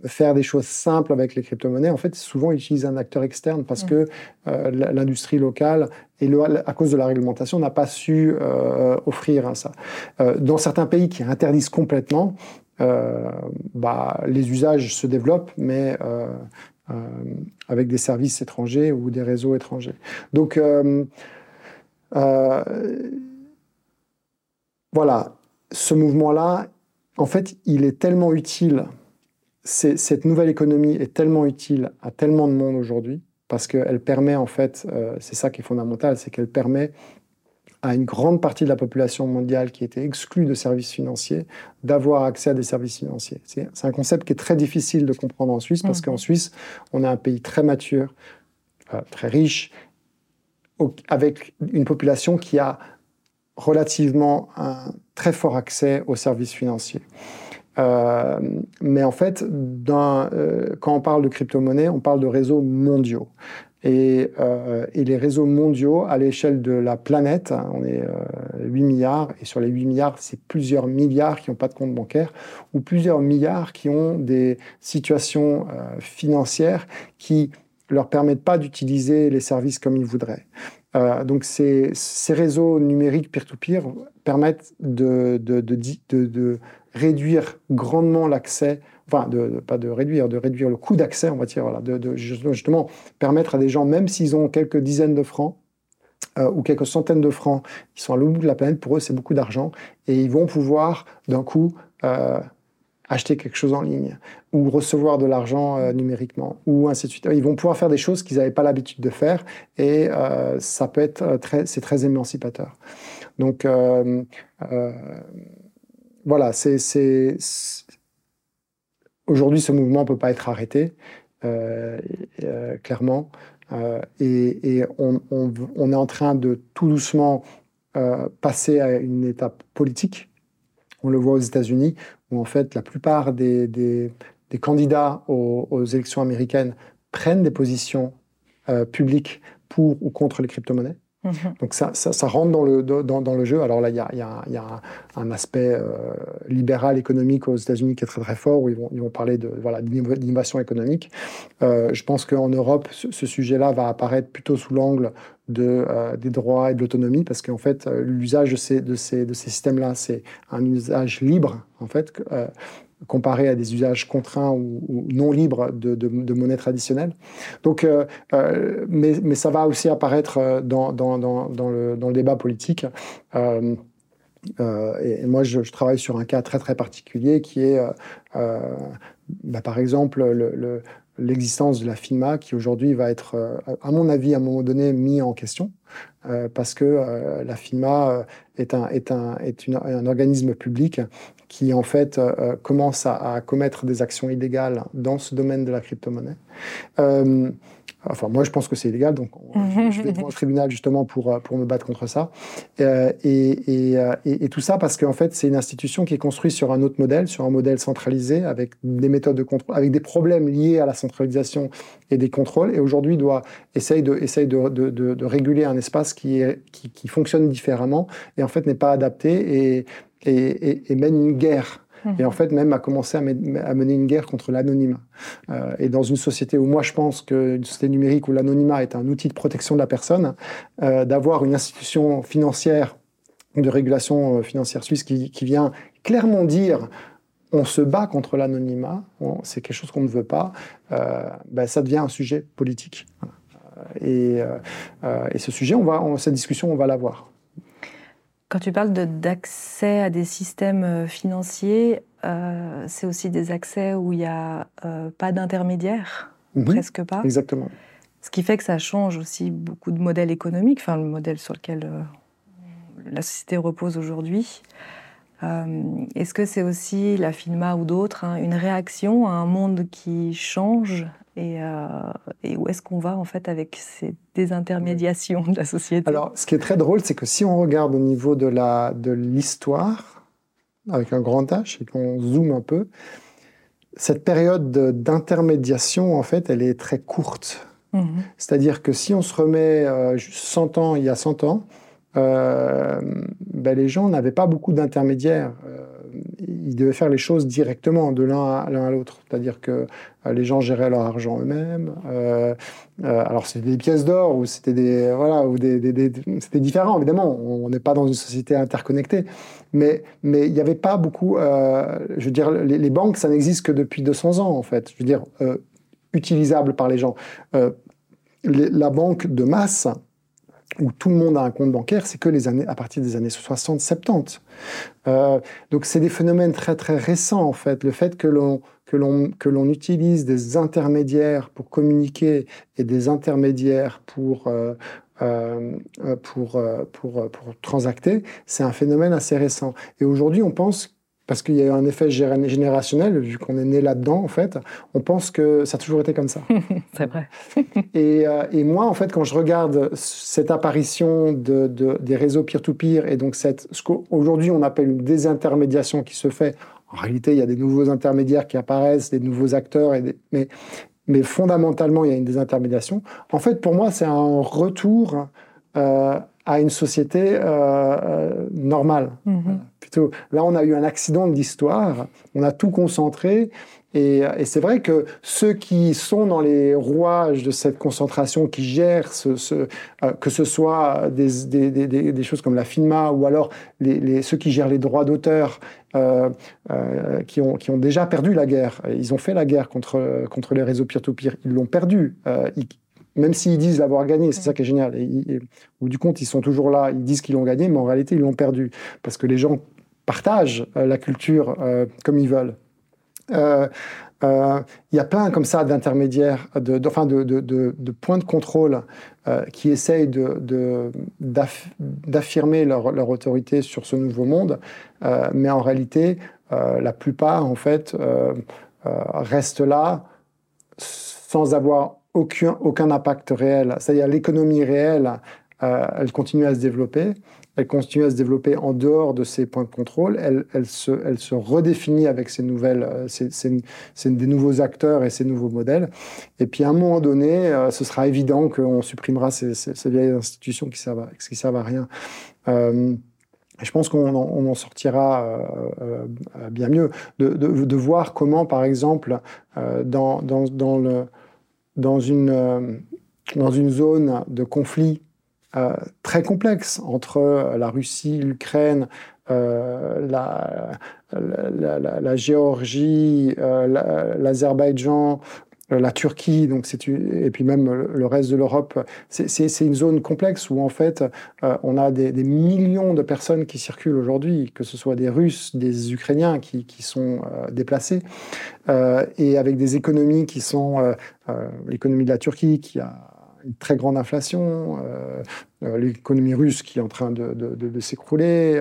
faire des choses simples avec les crypto-monnaies, en fait, souvent ils utilisent un acteur externe parce que euh, l'industrie locale et à cause de la réglementation n'a pas su euh, offrir ça. Euh, dans certains pays qui interdisent complètement, bah, les usages se développent, mais avec des services étrangers ou des réseaux étrangers. Donc voilà, ce mouvement-là, en fait, il est tellement utile. Cette nouvelle économie est tellement utile à tellement de monde aujourd'hui parce qu'elle permet, en fait, euh, c'est ça qui est fondamental, c'est qu'elle permet à une grande partie de la population mondiale qui était exclue de services financiers d'avoir accès à des services financiers. C'est un concept qui est très difficile de comprendre en Suisse parce qu'en mhm. Suisse, on est un pays très mature, euh, très riche, avec une population qui a relativement un très fort accès aux services financiers. Euh, mais en fait, euh, quand on parle de crypto-monnaie, on parle de réseaux mondiaux. Et, euh, et les réseaux mondiaux, à l'échelle de la planète, hein, on est 8 milliards, et sur les 8 milliards, c'est plusieurs milliards qui n'ont pas de compte bancaire, ou plusieurs milliards qui ont des situations financières qui leur permettent pas d'utiliser les services comme ils voudraient. Euh, donc ces, ces, réseaux numériques peer-to-peer permettent de, de, de, de, réduire grandement l'accès, enfin pas de réduire, de réduire le coût d'accès, on va dire, voilà, de, justement permettre à des gens, même s'ils ont quelques dizaines de francs, euh, ou quelques centaines de francs, ils sont à l'autre bout de la planète, pour eux c'est beaucoup d'argent, et ils vont pouvoir d'un coup euh, acheter quelque chose en ligne ou recevoir de l'argent euh, numériquement ou ainsi de suite. Ils vont pouvoir faire des choses qu'ils n'avaient pas l'habitude de faire et euh, ça peut être euh, très, c'est très émancipateur. Donc voilà, c'est, aujourd'hui ce mouvement peut pas être arrêté clairement et, on, est en train de tout doucement passer à une étape politique. On le voit aux États-Unis où en fait la plupart des, candidats aux, élections américaines prennent des positions euh, publiques pour ou contre les crypto-monnaies. Mhm. Donc ça, rentre dans le, jeu. Alors là, il y a, un aspect euh, libéral économique aux États-Unis qui est très très fort, où ils vont, parler de voilà d'innovation économique. Euh, je pense qu'en Europe, ce, sujet-là va apparaître plutôt sous l'angle de, des droits et de l'autonomie, parce qu'en fait, l'usage de ces, de ces systèmes-là, c'est un usage libre, en fait, comparé à des usages contraints ou, non libres de, monnaie traditionnelle. Donc, euh, euh, mais, ça va aussi apparaître euh, dans, le, débat politique. et, moi, je, travaille sur un cas très très particulier qui est, bah, par exemple, le, l'existence de la FINMA qui aujourd'hui va être, à mon avis, à un moment donné, mis en question parce que la FINMA est un organisme public qui en fait euh, euh, commence à, commettre des actions illégales dans ce domaine de la crypto-monnaie. Euh, enfin, moi, je pense que c'est illégal, donc je vais devant le tribunal justement pour, pour me battre contre ça. et, et, tout ça parce qu'en fait, c'est une institution qui est construite sur un autre modèle, sur un modèle centralisé, avec des méthodes de contrôle, avec des problèmes liés à la centralisation et des contrôles. Et aujourd'hui, doit essaye de, essaye de, de, de, réguler un espace qui, est, qui, qui fonctionne différemment et en fait n'est pas adapté. Et et, mène une guerre. Mhm. Et en fait, même a commencé à, mener une guerre contre l'anonymat. Euh, et dans une société où moi je pense qu'une société numérique où l'anonymat est un outil de protection de la personne, euh, d'avoir une institution financière, de régulation euh, financière suisse qui, vient clairement dire on se bat contre l'anonymat, c'est quelque chose qu'on ne veut pas, ben, ça devient un sujet politique. Et, et, ce sujet, on va, cette discussion, on va l'avoir. Quand tu parles d'accès à des systèmes euh, financiers, euh, c'est aussi des accès où il n'y a euh, pas d'intermédiaire, mhm. presque pas. Exactement. Ce qui fait que ça change aussi beaucoup de modèles économiques, enfin le modèle sur lequel la société repose aujourd'hui. Est-ce que c'est aussi la FINMA ou d'autres hein, une réaction à un monde qui change euh, et, où est-ce qu'on va en fait avec ces désintermédiations de la société? Alors, ce qui est très drôle, c'est que si on regarde au niveau de la de l'histoire avec un grand H et qu'on zoome un peu, cette période d'intermédiation en fait, elle est très courte. Mhm. C'est-à-dire que si on se remet 100 euh, ans, il y a 100 ans, euh, ben les gens n'avaient pas beaucoup d'intermédiaires ils devaient faire les choses directement de l'un à l'autre. C'est-à-dire que euh, les gens géraient leur argent eux-mêmes. Euh, euh, alors c'était des pièces d'or ou c'était des voilà ou c'était différent évidemment. On n'est pas dans une société interconnectée, mais mais il n'y avait pas beaucoup. je veux dire, les, banques ça n'existe que depuis 200 ans en fait. Je veux dire, utilisable par les gens. la banque de masse où tout le monde a un compte bancaire, c'est que les années, à partir des années 60-70. Euh, donc c'est des phénomènes très très récents en fait. Le fait que l'on que l'on que l'on utilise des intermédiaires pour communiquer et des intermédiaires pour euh, euh, pour, pour, pour transacter, c'est un phénomène assez récent. Et aujourd'hui, on pense parce qu'il y a eu un effet générationnel, vu qu'on est né là-dedans, en fait, on pense que ça a toujours été comme ça. c'est vrai. et, euh, et, moi, en fait, quand je regarde cette apparition de, de, des réseaux peer-to-peer, et donc cette, ce qu'aujourd'hui on appelle une désintermédiation qui se fait, en réalité, il y a des nouveaux intermédiaires qui apparaissent, des nouveaux acteurs, et mais, mais fondamentalement, il y a une désintermédiation. En fait, pour moi, c'est un retour euh, à une société euh, normale. Mhm. Plutôt, là, on a eu un accident de l'histoire, on a tout concentré, et, et c'est vrai que ceux qui sont dans les rouages de cette concentration, qui gèrent ce, ce euh, que ce soit des, des, des, des, choses comme la FINMA ou alors les, les, ceux qui gèrent les droits d'auteur, euh, euh, qui, ont, qui ont déjà perdu la guerre. Ils ont fait la guerre contre, contre les réseaux peer-to-peer. Ils l'ont perdu. Ils, même s'ils disent l'avoir gagné, c'est ça qui est génial. Et, ou du compte, ils sont toujours là, ils disent qu'ils l'ont gagné, mais en réalité, ils l'ont perdu. Parce que les gens partagent euh, la culture euh, comme ils veulent. Euh, il y a plein comme ça d'intermédiaires, enfin de, points de contrôle qui essayent d'affirmer leur, autorité sur ce nouveau monde, mais en réalité, la plupart en fait restent là sans avoir aucun, impact réel. C'est-à-dire l'économie réelle, euh, elle continue à se développer. Elle continue à se développer en dehors de ces points de contrôle. Elle, se, redéfinit avec ces nouvelles, euh, ces, des nouveaux acteurs et ces nouveaux modèles. Et puis à un moment donné, euh, ce sera évident qu'on supprimera ces, vieilles institutions qui servent à, servent à rien. Euh, je pense qu'on en, sortira euh, bien mieux de, voir comment, par exemple, dans, une, euh, zone de conflit euh, très complexe entre la Russie, l'Ukraine, euh, la, Géorgie, euh, l'Azerbaïdjan, euh, la Turquie, donc et puis même le reste de l'Europe, c'est une zone complexe où en fait euh, on a des, millions de personnes qui circulent aujourd'hui, que ce soit des Russes, des Ukrainiens qui, sont euh, déplacés, euh, et avec des économies qui sont euh, l'économie de la Turquie qui a une très grande inflation, l'économie russe qui est en train de, de, de, de s'écrouler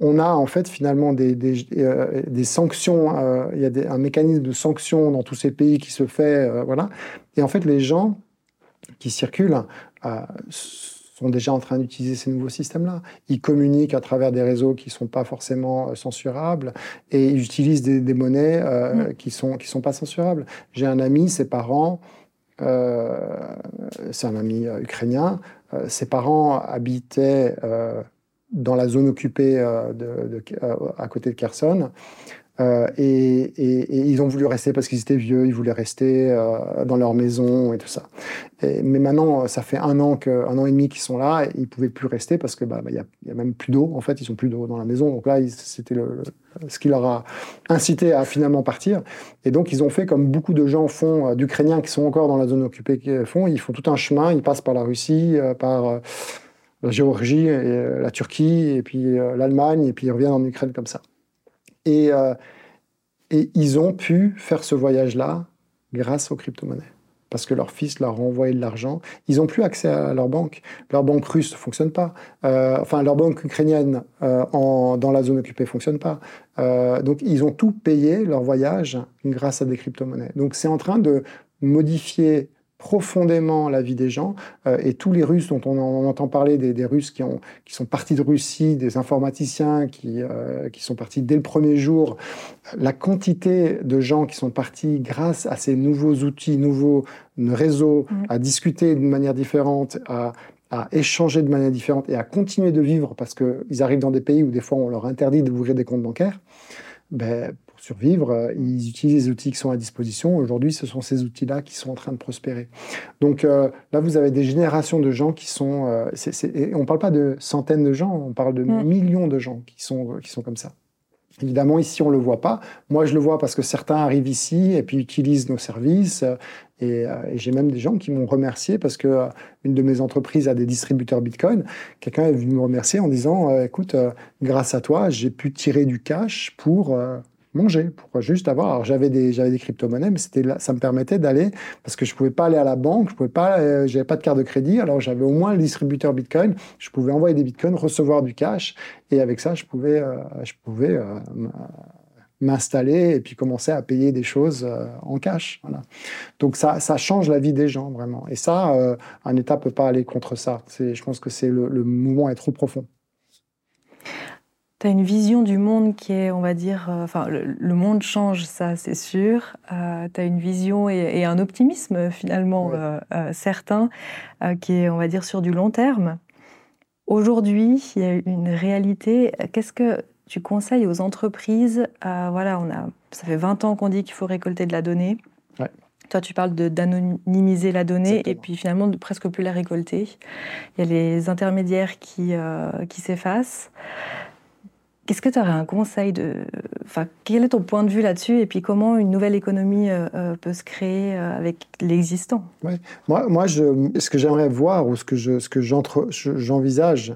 on a en fait finalement des, des, euh, des sanctions, euh, il y a des, un mécanisme de sanctions dans tous ces pays qui se fait, euh, voilà. Et en fait, les gens qui circulent sont déjà en train d'utiliser ces nouveaux systèmes-là. Ils communiquent à travers des réseaux qui ne sont pas forcément censurables et ils utilisent des, des monnaies mmh. qui ne sont, qui sont pas censurables. J'ai un ami, ses parents, c'est un ami ukrainien, ses parents habitaient dans la zone occupée euh, euh, à côté de Kherson. Euh, et, et, ils ont voulu rester parce qu'ils étaient vieux, ils voulaient rester euh, dans leur maison et tout ça. Et, mais maintenant, ça fait un an, que, un an et demi qu'ils sont là et ils pouvaient plus rester parce que bah, bah, y, a, a même plus d'eau. En fait, ils ont plus d'eau dans la maison. Donc là, c'était ce qui leur a incité à finalement partir. Et donc, ils ont fait comme beaucoup de gens font, d'Ukrainiens qui sont encore dans la zone occupée, font. Ils font tout un chemin. Ils passent par la Russie, par la Géorgie, et euh, la Turquie, et puis euh, l'Allemagne, et puis ils reviennent en Ukraine comme ça. Et, euh, et ils ont pu faire ce voyage-là grâce aux crypto-monnaies. Parce que leur fils leur a envoyé de l'argent. Ils n'ont plus accès à leur banque. Leur banque russe ne fonctionne pas. Euh, enfin, leur banque ukrainienne euh, dans la zone occupée ne fonctionne pas. Donc, ils ont tout payé, leur voyage, grâce à des crypto-monnaies. Donc, c'est en train de modifier profondément la vie des gens. Euh, et tous les Russes dont on, entend parler, des, des, Russes qui, ont, qui sont partis de Russie, des informaticiens qui, euh, qui sont partis dès le premier jour, la quantité de gens qui sont partis grâce à ces nouveaux outils, nouveaux réseaux, mmh. à discuter d'une manière différente, à, à échanger de manière différente et à continuer de vivre parce qu'ils arrivent dans des pays où des fois on leur interdit d'ouvrir des comptes bancaires, ben, survivre, euh, ils utilisent les outils qui sont à disposition. Aujourd'hui, ce sont ces outils-là qui sont en train de prospérer. Donc euh, là, vous avez des générations de gens qui sont... Euh, on ne parle pas de centaines de gens, on parle de mm. millions de gens qui sont, qui sont comme ça. Évidemment, ici, on ne le voit pas. Moi, je le vois parce que certains arrivent ici et puis utilisent nos services. Et, j'ai même des gens qui m'ont remercié parce que une de mes entreprises a des distributeurs Bitcoin. Quelqu'un est venu me remercier en disant Écoute, grâce à toi, j'ai pu tirer du cash pour manger, pour juste avoir. Alors j'avais des, j'avais des crypto-monnaies, mais c'était ça me permettait d'aller parce que je pouvais pas aller à la banque, je pouvais pas, euh, j'avais pas de carte de crédit, alors j'avais au moins le distributeur Bitcoin, je pouvais envoyer des Bitcoins, recevoir du cash, et avec ça je pouvais, euh, je pouvais euh, m'installer et puis commencer à payer des choses en cash. Voilà. Donc ça, ça change la vie des gens vraiment. Et ça, un État peut pas aller contre ça. C'est, je pense que c'est le mouvement est trop profond tu as une vision du monde qui est, on va dire, euh, enfin, le, monde change, ça c'est sûr. Euh, tu as une vision et, un optimisme finalement euh, certain qui est, on va dire, sur du long terme. Aujourd'hui, il y a une réalité. Qu'est-ce que tu conseilles aux entreprises Voilà, on a, ça fait 20 ans qu'on dit qu'il faut récolter de la donnée. Toi, tu parles d'anonymiser la donnée et puis finalement de presque plus la récolter. Il y a les intermédiaires qui, qui s'effacent. Qu'est-ce que tu aurais un conseil de. Enfin, quel est ton point de vue là-dessus et puis comment une nouvelle économie euh, euh, peut se créer euh, avec l'existant? Moi, moi ce que j'aimerais voir ou ce que, ce que j'envisage,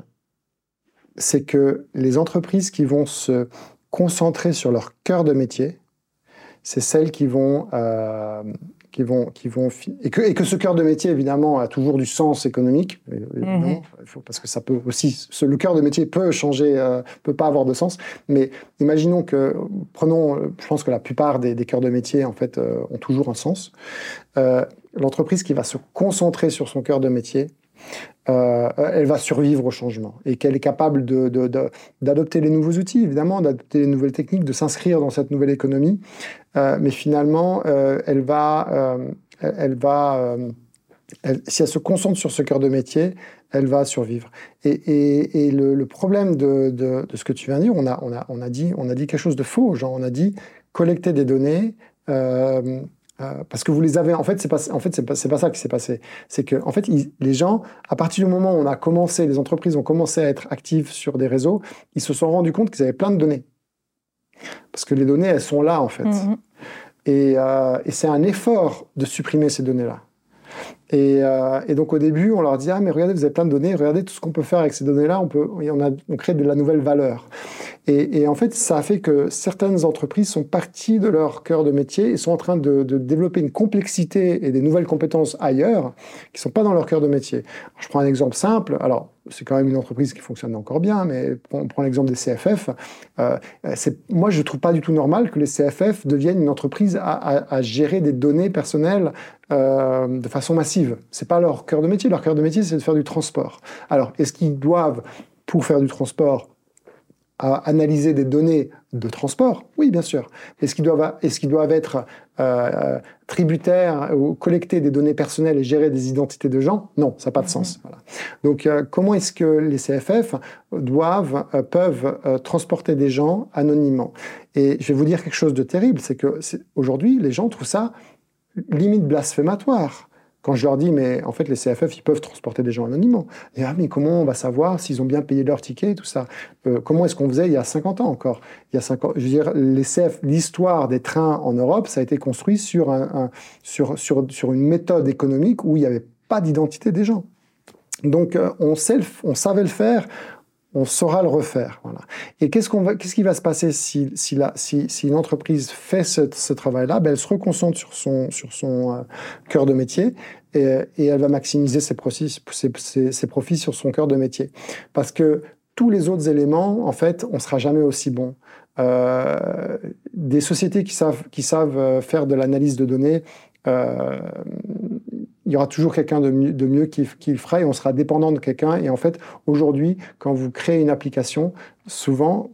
c'est que les entreprises qui vont se concentrer sur leur cœur de métier, c'est celles qui vont qui vont, qui vont et que, et que ce cœur de métier évidemment a toujours du sens économique, mhm. parce que ça peut aussi, le cœur de métier peut changer, euh, peut pas avoir de sens. Mais imaginons que, prenons, je pense que la plupart des, des cœurs de métier en fait euh, ont toujours un sens. Euh, l'entreprise qui va se concentrer sur son cœur de métier, euh, elle va survivre au changement et qu'elle est capable d'adopter les nouveaux outils, évidemment, d'adopter les nouvelles techniques, de s'inscrire dans cette nouvelle économie. Euh, mais finalement, euh, elle va, elle va si elle se concentre sur ce cœur de métier, elle va survivre. Et, le, problème de, ce que tu viens de dire, on a, on a, on a, dit, on a dit quelque chose de faux. Genre, on a dit collecter des données, euh, parce que vous les avez. En fait, c'est pas. En fait, c'est pas, pas, ça qui s'est passé. C'est que, en fait, les gens, à partir du moment où on a commencé, les entreprises ont commencé à être actives sur des réseaux, ils se sont rendus compte qu'ils avaient plein de données. Parce que les données, elles sont là, en fait. Mm-hmm. Et, euh, et c'est un effort de supprimer ces données-là. Et, euh, et, donc au début, on leur dit ah mais regardez, vous avez plein de données, regardez tout ce qu'on peut faire avec ces données-là, on peut, on, crée de la nouvelle valeur. Et, en fait, ça a fait que certaines entreprises sont parties de leur cœur de métier et sont en train de, développer une complexité et des nouvelles compétences ailleurs qui sont pas dans leur cœur de métier. je prends un exemple simple. Alors c'est quand même une entreprise qui fonctionne encore bien, mais on prend l'exemple des CFF. Euh, moi, je ne trouve pas du tout normal que les CFF deviennent une entreprise à gérer des données personnelles euh, de façon massive. C'est pas leur cœur de métier. Leur cœur de métier, c'est de faire du transport. Alors, est-ce qu'ils doivent, pour faire du transport, à analyser des données de transport? Oui, bien sûr. Est-ce qu'ils doivent, est qu'ils doivent être euh, tributaires ou collecter des données personnelles et gérer des identités de gens? Non, ça n'a pas de sens. Mhm. Donc, euh, comment est-ce que les CFF doivent, euh, peuvent transporter des gens anonymement? Et je vais vous dire quelque chose de terrible, c'est que aujourd'hui, les gens trouvent ça limite blasphématoire. Quand je leur dis, mais en fait, les CFF, ils peuvent transporter des gens anonymement. Et ah, mais comment on va savoir s'ils ont bien payé leur ticket, tout ça? Euh, Comment est-ce qu'on faisait il y a 50 ans encore? Il y a 50, je veux dire, les CF, l'histoire des trains en Europe, ça a été construit sur, un, sur, sur, sur une méthode économique où il n'y avait pas d'identité des gens. Donc, euh, on, savait le faire, on saura le refaire. Voilà. Et qu'est-ce, qu'on va, qu'est-ce qui va se passer si, si, la, si, si une entreprise fait ce, ce travail-là? Ben Elle se reconcentre sur son, sur son euh, cœur de métier et, et, elle va maximiser ses profits, ses, ses, profits sur son cœur de métier. Parce que tous les autres éléments, en fait, on sera jamais aussi bon. Euh, des sociétés qui savent, qui savent euh, faire de l'analyse de données, euh, il y aura toujours quelqu'un de mieux, de mieux qui, qui, le fera et on sera dépendant de quelqu'un. Et en fait, aujourd'hui, quand vous créez une application, souvent,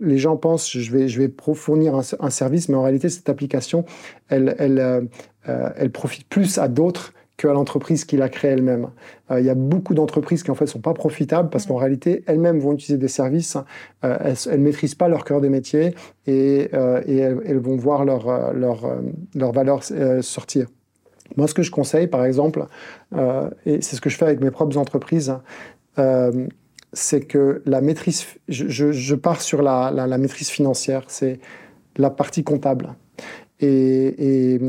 les gens pensent je vais, je vais fournir un, service, mais en réalité, cette application, elle, elle, euh, euh, elle profite plus à d'autres qu'à l'entreprise qui l'a créée elle-même. Euh, il y a beaucoup d'entreprises qui en fait sont pas profitables parce qu'en réalité elles-mêmes vont utiliser des services, elles, ne maîtrisent pas leur cœur des métiers et, et elles, elles, vont voir leur, leur, leur valeur sortir. Moi, ce que je conseille, par exemple, euh, et c'est ce que je fais avec mes propres entreprises, euh, c'est que la maîtrise, je, pars sur la, maîtrise financière, c'est la partie comptable. Et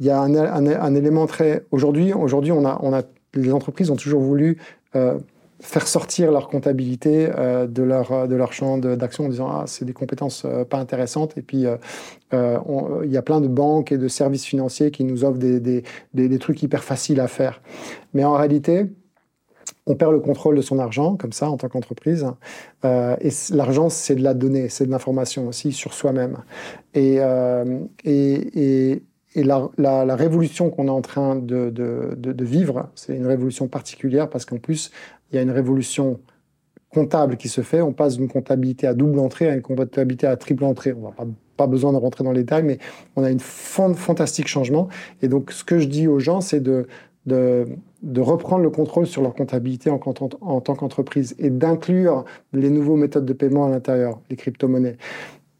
il y a un, élément très. Aujourd'hui, on a, on a, les entreprises ont toujours voulu euh, faire sortir leur comptabilité euh, de, leur, de leur champ d'action en disant Ah, c'est des compétences euh, pas intéressantes. Et puis, il y a plein de banques et de services financiers qui nous offrent des, des, des trucs hyper faciles à faire. Mais en réalité, on perd le contrôle de son argent, comme ça, en tant qu'entreprise. Euh, et l'argent, c'est de la donnée, c'est de l'information aussi sur soi-même. Euh, et, la, la, révolution qu'on est en train de, vivre, c'est une révolution particulière parce qu'en plus, il y a une révolution comptable qui se fait. On passe d'une comptabilité à double entrée à une comptabilité à triple entrée. On n'a pas, besoin de rentrer dans les détails, mais on a une fantastique changement. Et donc, ce que je dis aux gens, c'est de, reprendre le contrôle sur leur comptabilité en, en, tant qu'entreprise et d'inclure les nouveaux méthodes de paiement à l'intérieur, les crypto-monnaies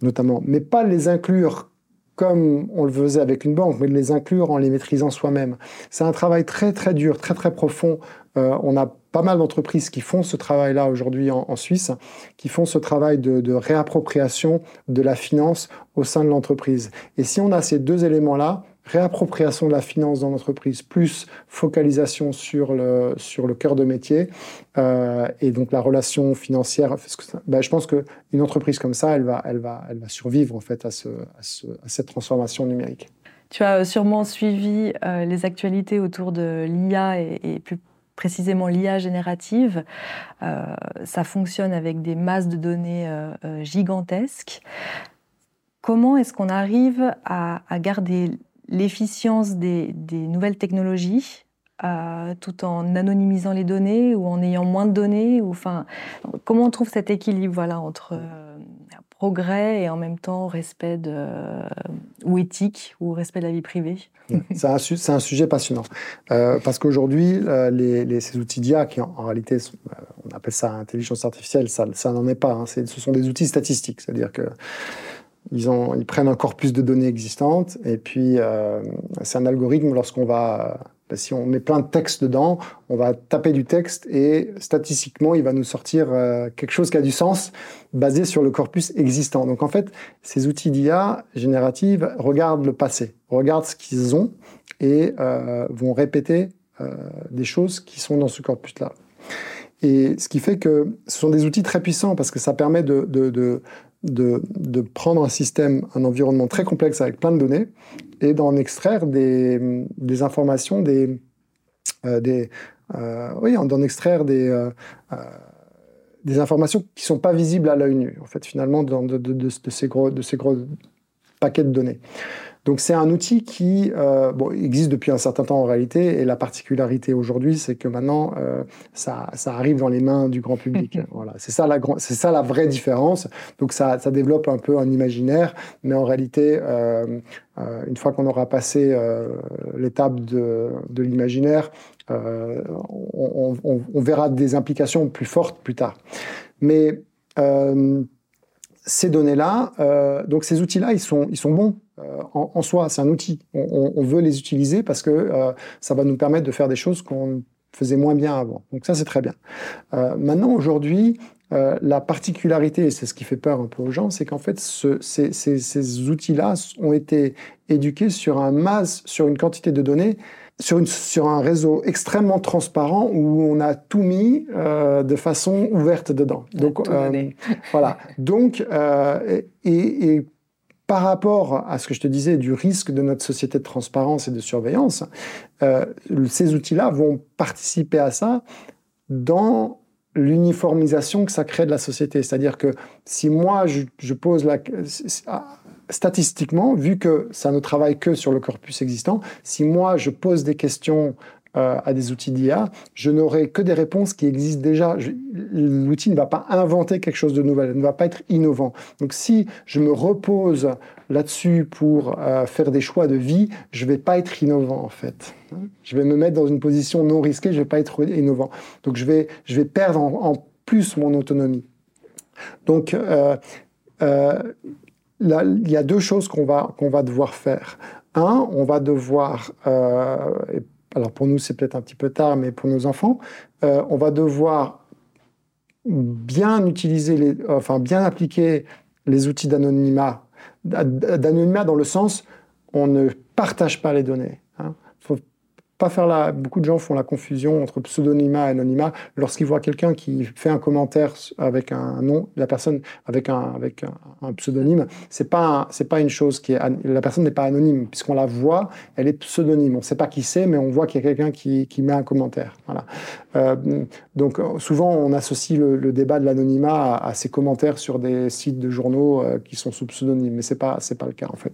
notamment, mais pas les inclure comme on le faisait avec une banque, mais de les inclure en les maîtrisant soi-même. C'est un travail très très dur, très très profond. Euh, on a pas mal d'entreprises qui font ce travail-là aujourd'hui en, Suisse, qui font ce travail de, de, réappropriation de la finance au sein de l'entreprise. Et si on a ces deux éléments-là, réappropriation de la finance dans l'entreprise, plus focalisation sur le, sur le cœur de métier, euh, et donc la relation financière. Ben, je pense qu'une entreprise comme ça, elle va, elle, va, elle va survivre en fait à, ce, à, cette transformation numérique. Tu as sûrement suivi euh, les actualités autour de l'IA et, plus précisément l'IA générative. Euh, ça fonctionne avec des masses de données gigantesques. Comment est-ce qu'on arrive à, à garder l'efficience des, nouvelles technologies euh, tout en anonymisant les données ou en ayant moins de données ou, enfin, Comment on trouve cet équilibre voilà, entre euh, progrès et en même temps respect de, ou éthique ou respect de la vie privée? C'est un, sujet passionnant. Euh, parce qu'aujourd'hui, ces outils d'IA, qui en, réalité, on appelle ça intelligence artificielle, ça, ça n'en est pas. Hein. ce sont des outils statistiques. C'est-à-dire que ils, ont, ils, prennent un corpus de données existantes et puis euh, c'est un algorithme lorsqu'on va, ben, si on met plein de texte dedans, on va taper du texte et statistiquement il va nous sortir euh, quelque chose qui a du sens basé sur le corpus existant. Donc en fait, ces outils d'IA générative regardent le passé, regardent ce qu'ils ont et euh, vont répéter des choses qui sont dans ce corpus-là. Et ce qui fait que ce sont des outils très puissants parce que ça permet de, de, de, de, prendre un système, un environnement très complexe avec plein de données et d'en extraire des, des, informations, des, euh, des euh, oui, d'en extraire des, euh, des informations qui sont pas visibles à l'œil nu, en fait, finalement, de, de, de, ces gros, de ces gros paquets de données. Donc c'est un outil qui euh, bon, existe depuis un certain temps en réalité, et la particularité aujourd'hui, c'est que maintenant, euh, ça, ça, arrive dans les mains du grand public. voilà, c'est ça la c'est ça la vraie différence. Donc ça, ça, développe un peu un imaginaire, mais en réalité, euh, euh une fois qu'on aura passé euh, l'étape de, de l'imaginaire, euh, on, on, on, verra des implications plus fortes plus tard. Mais ces données-là, donc ces outils-là, ils sont, ils sont bons euh, en, soi, c'est un outil. On, veut les utiliser parce que euh, ça va nous permettre de faire des choses qu'on faisait moins bien avant. Donc ça, c'est très bien. Euh, maintenant, aujourd'hui, la particularité, et c'est ce qui fait peur un peu aux gens, c'est qu'en fait, ce, ces, ces, outils-là ont été éduqués sur un masse, sur une quantité de données sur, une, sur, un réseau extrêmement transparent où on a tout mis de façon ouverte dedans. Donc voilà. Donc et, et, par rapport à ce que je te disais du risque de notre société de transparence et de surveillance, euh, ces outils-là vont participer à ça dans l'uniformisation que ça crée de la société. C'est-à-dire que si moi, je, pose la... Statistiquement, vu que ça ne travaille que sur le corpus existant, si moi, je pose des questions euh, à des outils d'IA, je n'aurai que des réponses qui existent déjà. L'outil ne va pas inventer quelque chose de nouvel, ne va pas être innovant. Donc si je me repose là-dessus pour euh, faire des choix de vie, je vais pas être innovant en fait. Je vais me mettre dans une position non risquée, je vais pas être innovant. Donc je vais, je vais perdre en, plus mon autonomie. Donc euh, il y a deux choses qu'on va, qu'on va devoir faire. Un, on va devoir, alors pour nous c'est peut-être un petit peu tard, mais pour nos enfants, euh, on va devoir bien utiliser, les, appliquer les outils d'anonymat, d'anonymat dans le sens on ne partage pas les données Beaucoup de gens font la confusion entre pseudonymat et anonymat. Lorsqu'ils voient quelqu'un qui fait un commentaire avec un nom, la personne avec un avec un, pseudonyme, c'est pas c'est pas une chose qui est la personne n'est pas anonyme puisqu'on la voit, elle est pseudonyme. On ne sait pas qui c'est, mais on voit qu'il y a quelqu'un qui, qui met un commentaire. Voilà. Euh, donc souvent on associe le, débat de l'anonymat à, ces commentaires sur des sites de journaux euh, qui sont sous pseudonyme, mais c'est pas c'est pas le cas en fait.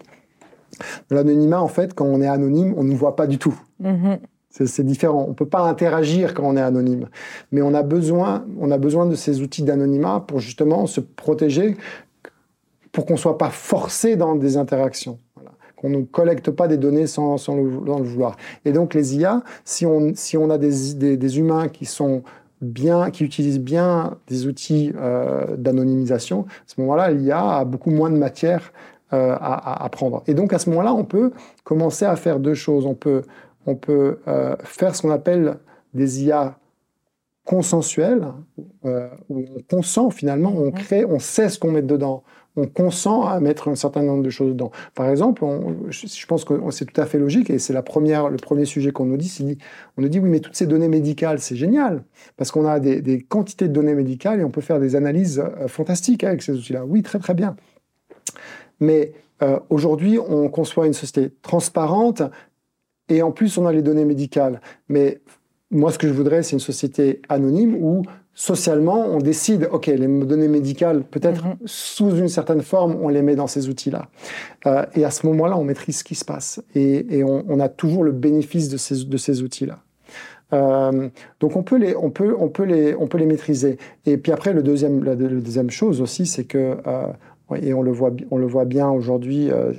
L'anonymat, en fait, quand on est anonyme, on ne nous voit pas du tout. Mm-hmm. C'est différent. On ne peut pas interagir quand on est anonyme. Mais on a besoin, on a besoin de ces outils d'anonymat pour justement se protéger, pour qu'on ne soit pas forcé dans des interactions. Qu'on ne collecte pas des données sans, sans le, vouloir. Et donc les IA, si on, si on a des, des, humains qui sont bien, qui utilisent bien des outils euh, d'anonymisation, à ce moment-là, l'IA a beaucoup moins de matière euh, à, prendre. Et donc à ce moment-là, on peut commencer à faire deux choses. On peut, on peut euh, faire ce qu'on appelle des IA consensuelles, euh, où on consent finalement, on crée, on sait ce qu'on met dedans, on consent à mettre un certain nombre de choses dedans. Par exemple, je pense que c'est tout à fait logique, et c'est la première, le premier sujet qu'on nous dit, on nous dit oui, mais toutes ces données médicales, c'est génial, parce qu'on a des, des, quantités de données médicales et on peut faire des analyses fantastiques avec ces outils-là. Oui, très très bien. Mais euh, aujourd'hui, on conçoit une société transparente et en plus, on a les données médicales. Mais moi, ce que je voudrais, c'est une société anonyme où socialement, on décide, OK, les données médicales, peut-être mhm. sous une certaine forme, on les met dans ces outils-là. Euh, et à ce moment-là, on maîtrise ce qui se passe. Et, on, a toujours le bénéfice de ces, de ces outils-là. Euh, donc on peut les, on peut, on peut les, on peut les maîtriser. Et puis après, le deuxième, la, deuxième chose aussi, c'est que et on le voit, on le voit bien aujourd'hui, euh,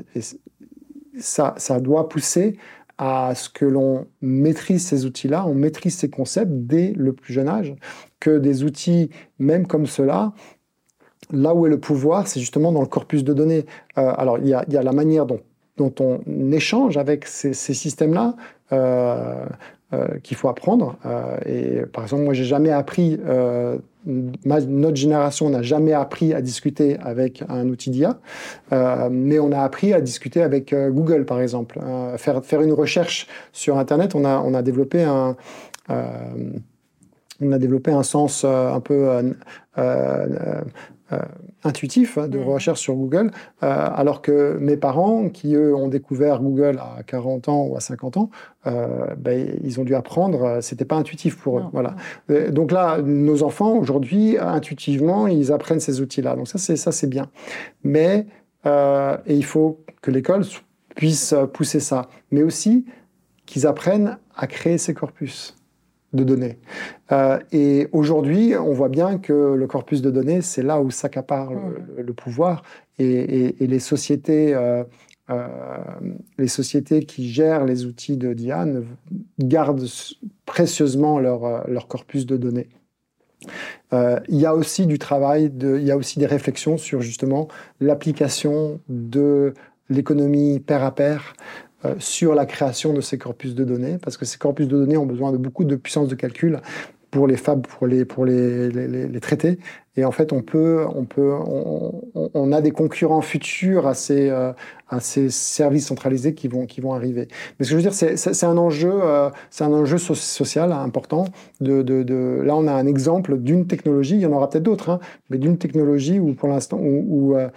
ça, ça doit pousser à ce que l'on maîtrise ces outils-là, on maîtrise ces concepts dès le plus jeune âge, que des outils, même comme cela, là où est le pouvoir, c'est justement dans le corpus de données. Euh, alors, il y, a, la manière dont, dont on échange avec ces, systèmes-là. Euh, qu'il faut apprendre. et par exemple, moi, j'ai jamais appris notre génération n'a jamais appris à discuter avec un outil d'IA, euh, mais on a appris à discuter avec euh, Google, par exemple. Euh, faire, faire une recherche sur Internet, on a, on a développé un... on a développé un sens un peu euh, intuitif hein, de mm. recherche sur Google, euh, alors que mes parents, qui eux ont découvert Google à 40 ans ou à 50 ans, euh, ben, ils ont dû apprendre, c'était pas intuitif pour eux. Voilà. Donc là, nos enfants aujourd'hui, intuitivement, ils apprennent ces outils-là. Donc ça, c'est ça, c'est bien. Mais et il faut que l'école puisse pousser ça, mais aussi qu'ils apprennent à créer ces corpus de données. Euh, et aujourd'hui, on voit bien que le corpus de données, c'est là où s'accapare le, le, pouvoir et, les sociétés. Euh, euh, les sociétés qui gèrent les outils de Diane gardent précieusement leur, leur corpus de données. il y a aussi du travail, de, il y a aussi des réflexions sur justement l'application de l'économie pair à pair euh, sur la création de ces corpus de données, parce que ces corpus de données ont besoin de beaucoup de puissance de calcul pour les fab, pour les, pour les, les, traiter. Et en fait, on peut, on peut, on, a des concurrents futurs à ces, euh, à ces services centralisés qui vont, qui vont arriver. Mais ce que je veux dire, c'est un enjeu, euh, c'est un enjeu social important. De, de, de, là, on a un exemple d'une technologie. Il y en aura peut-être d'autres, hein, mais d'une technologie où, pour l'instant, où, où euh,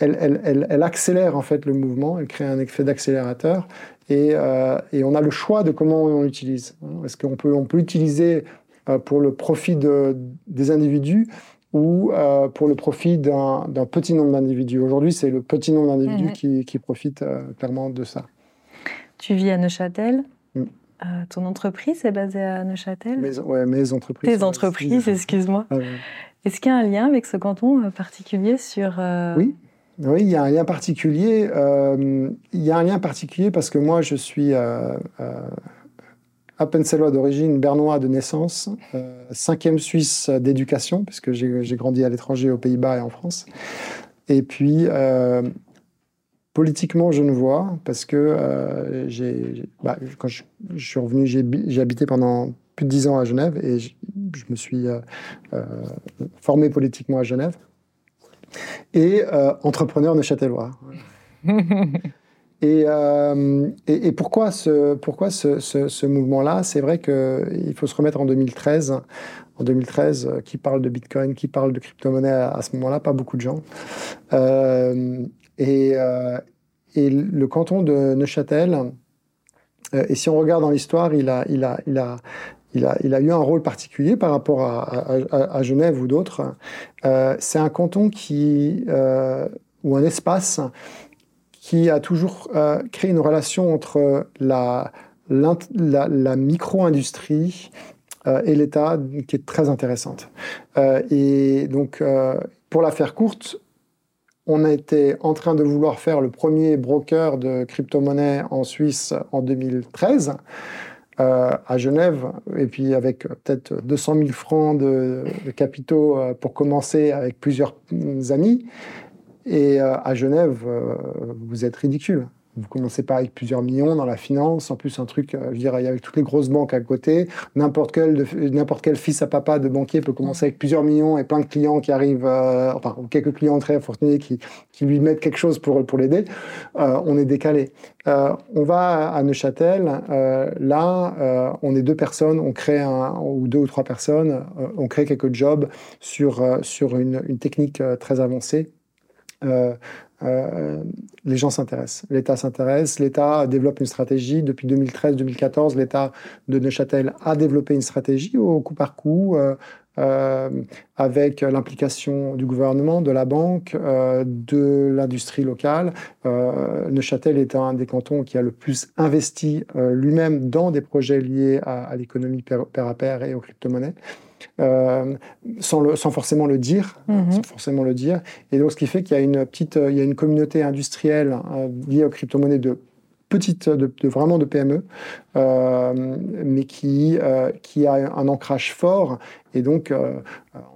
elle, elle, elle, elle, accélère en fait le mouvement. Elle crée un effet d'accélérateur et, euh, et, on a le choix de comment on l'utilise. Est-ce qu'on peut, on peut l'utiliser euh, pour le profit de, des individus ou euh, pour le profit d'un petit nombre d'individus Aujourd'hui, c'est le petit nombre d'individus mhm. qui, qui, profite clairement de ça. Tu vis à Neuchâtel mm. ton entreprise est basée à Neuchâtel? Mes, ouais, mes entreprises. Tes entreprises, excuse-moi. Est-ce qu'il y a un lien avec ce canton particulier sur... Oui, oui, il y a un lien particulier. Euh, il y a un lien particulier parce que moi, je suis euh, euh, d'origine, bernois de naissance, euh, cinquième Suisse d'éducation, puisque j'ai grandi à l'étranger, aux Pays-Bas et en France. Et puis, politiquement, je ne vois, parce que j'ai, bah, quand je, suis revenu, j'ai habité pendant plus de dix ans à Genève et je, me suis formé politiquement à Genève. Et entrepreneur neuchâtelois. Et, et, pourquoi ce, mouvement-là? C'est vrai qu'il faut se remettre en 2013. En 2013, qui parle de Bitcoin, qui parle de crypto-monnaie à, ce moment-là Pas beaucoup de gens. Euh, et, le canton de Neuchâtel, euh, et si on regarde dans l'histoire, il a, eu un rôle particulier par rapport à, à, Genève ou d'autres. Euh, c'est un canton qui, euh, ou un espace qui a toujours euh, créé une relation entre la, la, micro-industrie euh, et l'État qui est très intéressante. Euh, et donc, pour la faire courte, on a été en train de vouloir faire le premier broker de crypto-monnaie en Suisse en 2013. Euh, à Genève, et puis avec peut-être 200 000 francs de, capitaux euh, pour commencer avec plusieurs amis. Et euh, à Genève, vous êtes ridicule. Vous commencez pas avec plusieurs millions dans la finance, en plus un truc, euh, je dirais, avec toutes les grosses banques à côté. N'importe quel, fils à papa de banquier peut commencer avec plusieurs millions et plein de clients qui arrivent, euh, enfin, quelques clients très fortunés qui, qui lui mettent quelque chose pour, l'aider. Euh, on est décalé. on va à Neuchâtel, là, on est deux personnes, on crée un, ou deux ou trois personnes, on crée quelques jobs sur, une technique très avancée. Euh, euh, les gens s'intéressent, l'État s'intéresse, l'État développe une stratégie. Depuis 2013-2014, l'État de Neuchâtel a développé une stratégie au coup par coup, euh, avec l'implication du gouvernement, de la banque, de l'industrie locale. Neuchâtel est un des cantons qui a le plus investi lui-même dans des projets liés à, à l'économie pair à pair et aux crypto-monnaies. Euh, sans, le, sans forcément le dire, mhm. sans forcément le dire. Et donc, ce qui fait qu'il y a une petite, il y a une communauté industrielle euh, liée aux crypto-monnaies de petite, de, vraiment de PME, euh, mais qui, euh, qui a un ancrage fort. Et donc, euh,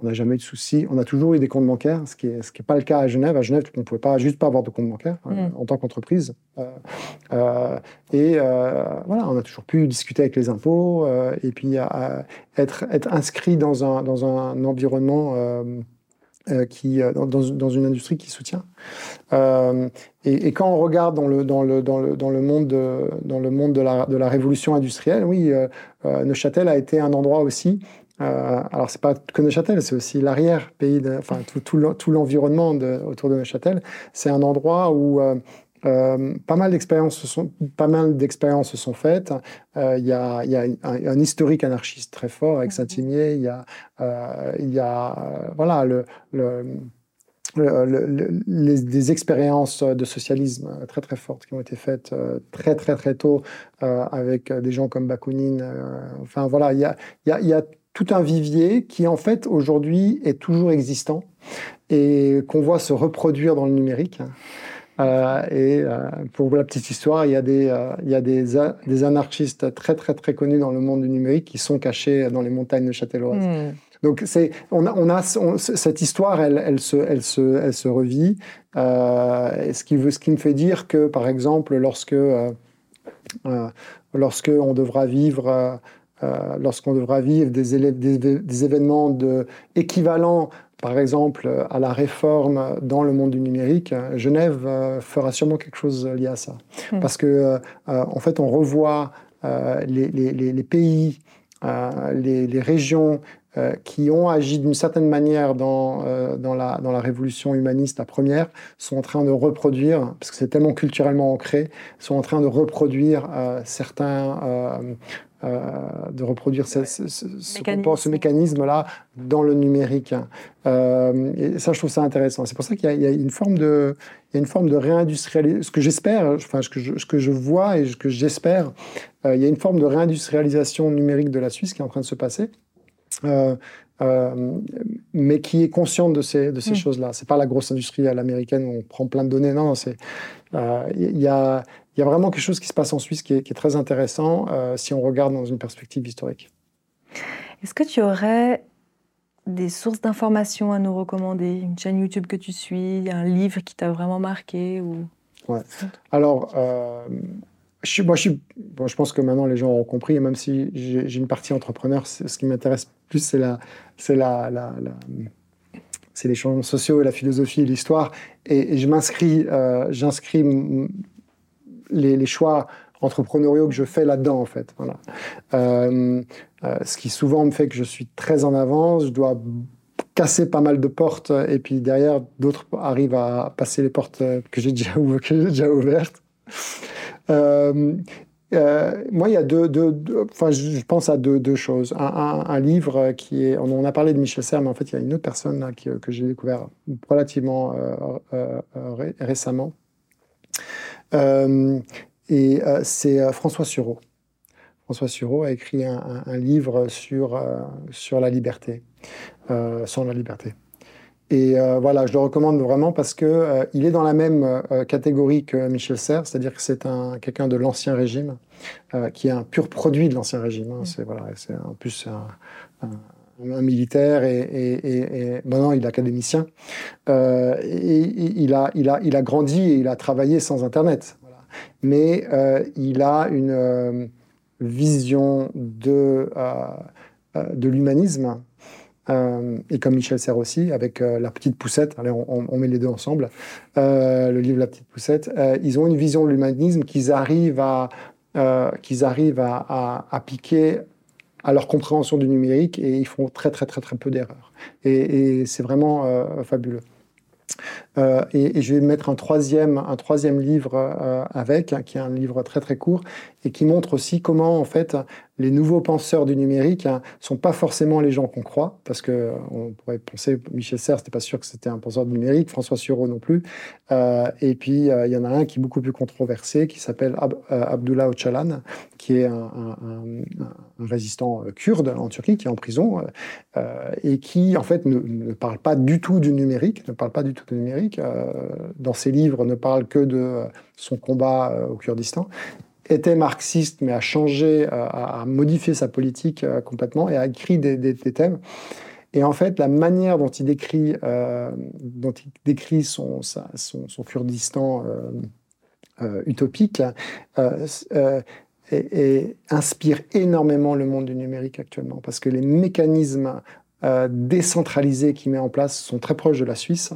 on n'a jamais eu de soucis. On a toujours eu des comptes bancaires, ce qui n'est ce qui est pas le cas à Genève. À Genève, on ne pouvait pas juste pas avoir de compte bancaire mm. en tant qu'entreprise. et voilà, on a toujours pu discuter avec les impôts et puis être, être inscrit dans un, dans un environnement euh, qui, euh, dans, une industrie qui soutient. Euh, et, quand on regarde dans le, dans le, dans le, dans le monde, de, dans le monde de, la, de la révolution industrielle, oui, Neuchâtel a été un endroit aussi. alors, c'est pas que Neuchâtel, c'est aussi l'arrière-pays, enfin, tout, l'environnement autour de Neuchâtel. C'est un endroit où euh, pas mal d'expériences se sont, pas mal d'expériences se sont faites. Euh, il y a, y a un, historique anarchiste très fort avec mhm. Saint-Imier. Il y a, euh, il y a voilà le, le les, des expériences de socialisme très très fortes qui ont été faites très très très tôt avec des gens comme Bakounine. enfin voilà, il y a, y, a, y a tout un vivier qui en fait aujourd'hui est toujours existant et qu'on voit se reproduire dans le numérique. Euh, et euh, pour la petite histoire, il y a, des, euh, il y a des, des, anarchistes très très très connus dans le monde du numérique qui sont cachés dans les montagnes de Châtelloise. Hmm. Donc c'est, on a, on a cette histoire, elle, elle, se, elle, se, elle se revit. ce, qui veut, ce qui me fait dire que, par exemple, lorsque, lorsque on devra vivre lorsqu'on devra vivre des, élèves, des, des, événements de, équivalents par exemple, à la réforme dans le monde du numérique, Genève euh, fera sûrement quelque chose lié à ça. Hmm. Parce que, euh, en fait, on revoit euh, les, les, pays, les, régions qui ont agi d'une certaine manière dans, dans, la, dans la révolution humaniste, la première, sont en train de reproduire, parce que c'est tellement culturellement ancré, sont en train de reproduire certains de reproduire ce, ce, mécanisme-là dans le numérique. Euh, et ça, je trouve ça intéressant. C'est pour ça qu'il y, a une forme de, il y a une forme de réindustrialisation. Ce que j'espère, enfin, ce que je, ce que je vois et ce que j'espère, euh, il y a une forme de réindustrialisation numérique de la Suisse qui est en train de se passer. mais qui est consciente de ces, de ces mm. choses-là. C'est pas la grosse industrie à l'américaine où on prend plein de données. Non, c'est il y, a, il y a vraiment quelque chose qui se passe en Suisse qui est, très intéressant euh, si on regarde dans une perspective historique. Est-ce que tu aurais des sources d'informations à nous recommander? Une chaîne YouTube que tu suis Un livre qui t'a vraiment marqué ou... Ouais. Alors, euh, je, moi, je, suis, bon, je pense que maintenant les gens ont compris, et même si j'ai une partie entrepreneur, ce qui m'intéresse plus, c'est la, c'est la, la, c'est les changements sociaux, et la philosophie et l'histoire. Et, je m'inscris, euh, j'inscris les, choix entrepreneuriaux que je fais là-dedans, en fait. Voilà. Euh, euh, ce qui souvent me fait que je suis très en avance, je dois casser pas mal de portes, et puis derrière, d'autres arrivent à passer les portes que j'ai déjà, ouvertes. Euh, moi, il y a deux, enfin, je pense à deux, choses. Un, livre qui est, on a parlé de Michel Serres, mais en fait, il y a une autre personne là, que j'ai découvert relativement récemment. Et c'est François Sureau. François Sureau a écrit un, livre sur, sur la liberté, sans la liberté. Et euh, voilà, je le recommande vraiment parce que euh, il est dans la même euh, catégorie que Michel Serres, c'est-à-dire que c'est un quelqu'un de l'ancien régime, qui est un pur produit de l'ancien régime. Hein. C'est voilà, c'est en plus un, un, militaire et, et, et, maintenant il est académicien. et, il a, il a, il a grandi et il a travaillé sans Internet. Mais il a une vision de de l'humanisme euh, et comme Michel Serres aussi, avec euh, La Petite Poussette, allez, on, met les deux ensemble, euh, le livre La Petite Poussette, ils ont une vision de l'humanisme qu'ils arrivent, à, qu'ils arrivent à, à, à leur compréhension du numérique et ils font très très très très peu d'erreurs. Et, c'est vraiment fabuleux. Euh, et, je vais mettre un troisième, un troisième livre euh, avec, qui est un livre très très court, et qui montre aussi comment en fait les nouveaux penseurs du numérique hein, sont pas forcément les gens qu'on croit, parce que on pourrait penser Michel Serres, c'était pas sûr que c'était un penseur du numérique, François Sureau non plus. Euh, et puis il y en a un qui est beaucoup plus controversé, qui s'appelle Abdullah Öcalan, qui est un, résistant kurde en Turquie, qui est en prison et qui en fait ne, ne, parle pas du tout du numérique, ne parle pas du tout du numérique euh, dans ses livres, ne parle que de son combat euh, au Kurdistan, était marxiste, mais a changé, euh, a, modifié sa politique complètement et a écrit des, thèmes. Et en fait, la manière dont il décrit, dont il décrit son, son, Kurdistan utopique inspire énormément le monde du numérique actuellement, parce que les mécanismes euh, décentralisés qu'il met en place sont très proches de la Suisse,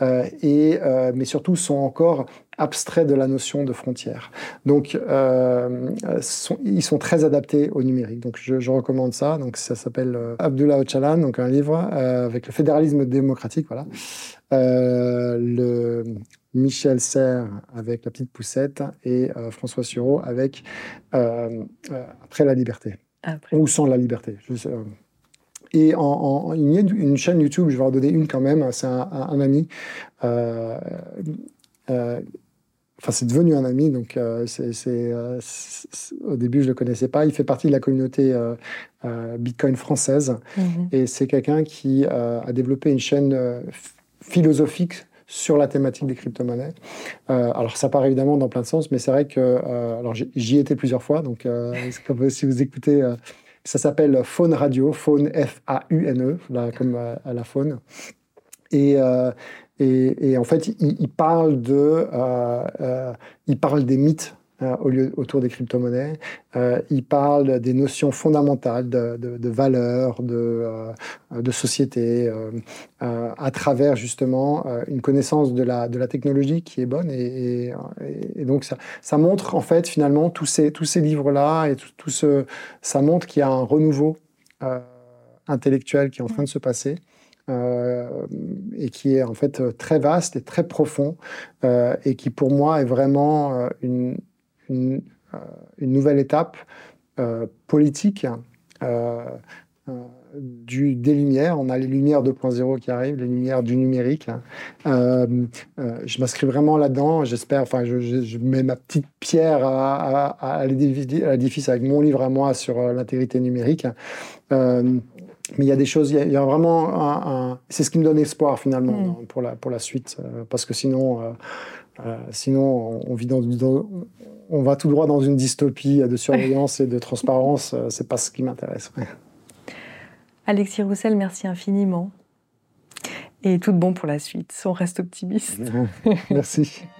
euh, et, euh, mais surtout sont encore abstraits de la notion de frontière. Donc, ils sont très adaptés au numérique. Donc, je, recommande ça. Donc, ça s'appelle Abdullah Öcalan, donc un livre avec le fédéralisme démocratique, voilà. le Michel Serres avec La Petite Poussette et François Sureau avec Après la liberté. Ou sans la liberté. Je sais, et en, il y a une chaîne YouTube, je vais en donner une quand même, c'est un, ami. Euh, euh, enfin, c'est devenu un ami, donc euh, c'est, au début je le connaissais pas. Il fait partie de la communauté Bitcoin française mhm. et c'est quelqu'un qui a développé une chaîne philosophique sur la thématique des crypto-monnaies. alors ça part évidemment dans plein de sens, mais c'est vrai que alors j'y étais plusieurs fois, donc comme si vous écoutez ça s'appelle Faune Radio, Faune F-A-U-N-E, comme euh, à, la faune. Euh, et, et, en fait, il, parle, de, euh, il parle des mythes au lieu, autour des crypto-monnaies. il parle des notions fondamentales de, de, valeurs, de, de société, à travers justement une connaissance de la, de la technologie qui est bonne. Et, donc, ça, ça, montre en fait finalement tous ces, tous ces livres-là et tout, ce, ça montre qu'il y a un renouveau intellectuel qui est en train de se passer. Euh, et qui est en fait très vaste et très profond, euh, et qui pour moi est vraiment euh, une, une, nouvelle étape politique du, des lumières. On a les lumières 2.0 qui arrivent, les lumières du numérique. je m'inscris vraiment là-dedans. J'espère, enfin, je, mets ma petite pierre à, à, l'édifice avec mon livre à moi sur l'intégrité numérique. Mais il y a des choses, il y a, vraiment un, c'est ce qui me donne espoir finalement mm. pour, la, pour la suite, euh, parce que sinon, euh, euh, sinon on, vit dans, on va tout droit dans une dystopie de surveillance et de transparence. c'est pas ce qui m'intéresse. Alexis Roussel, merci infiniment. Et tout de bon pour la suite. On reste optimiste. merci.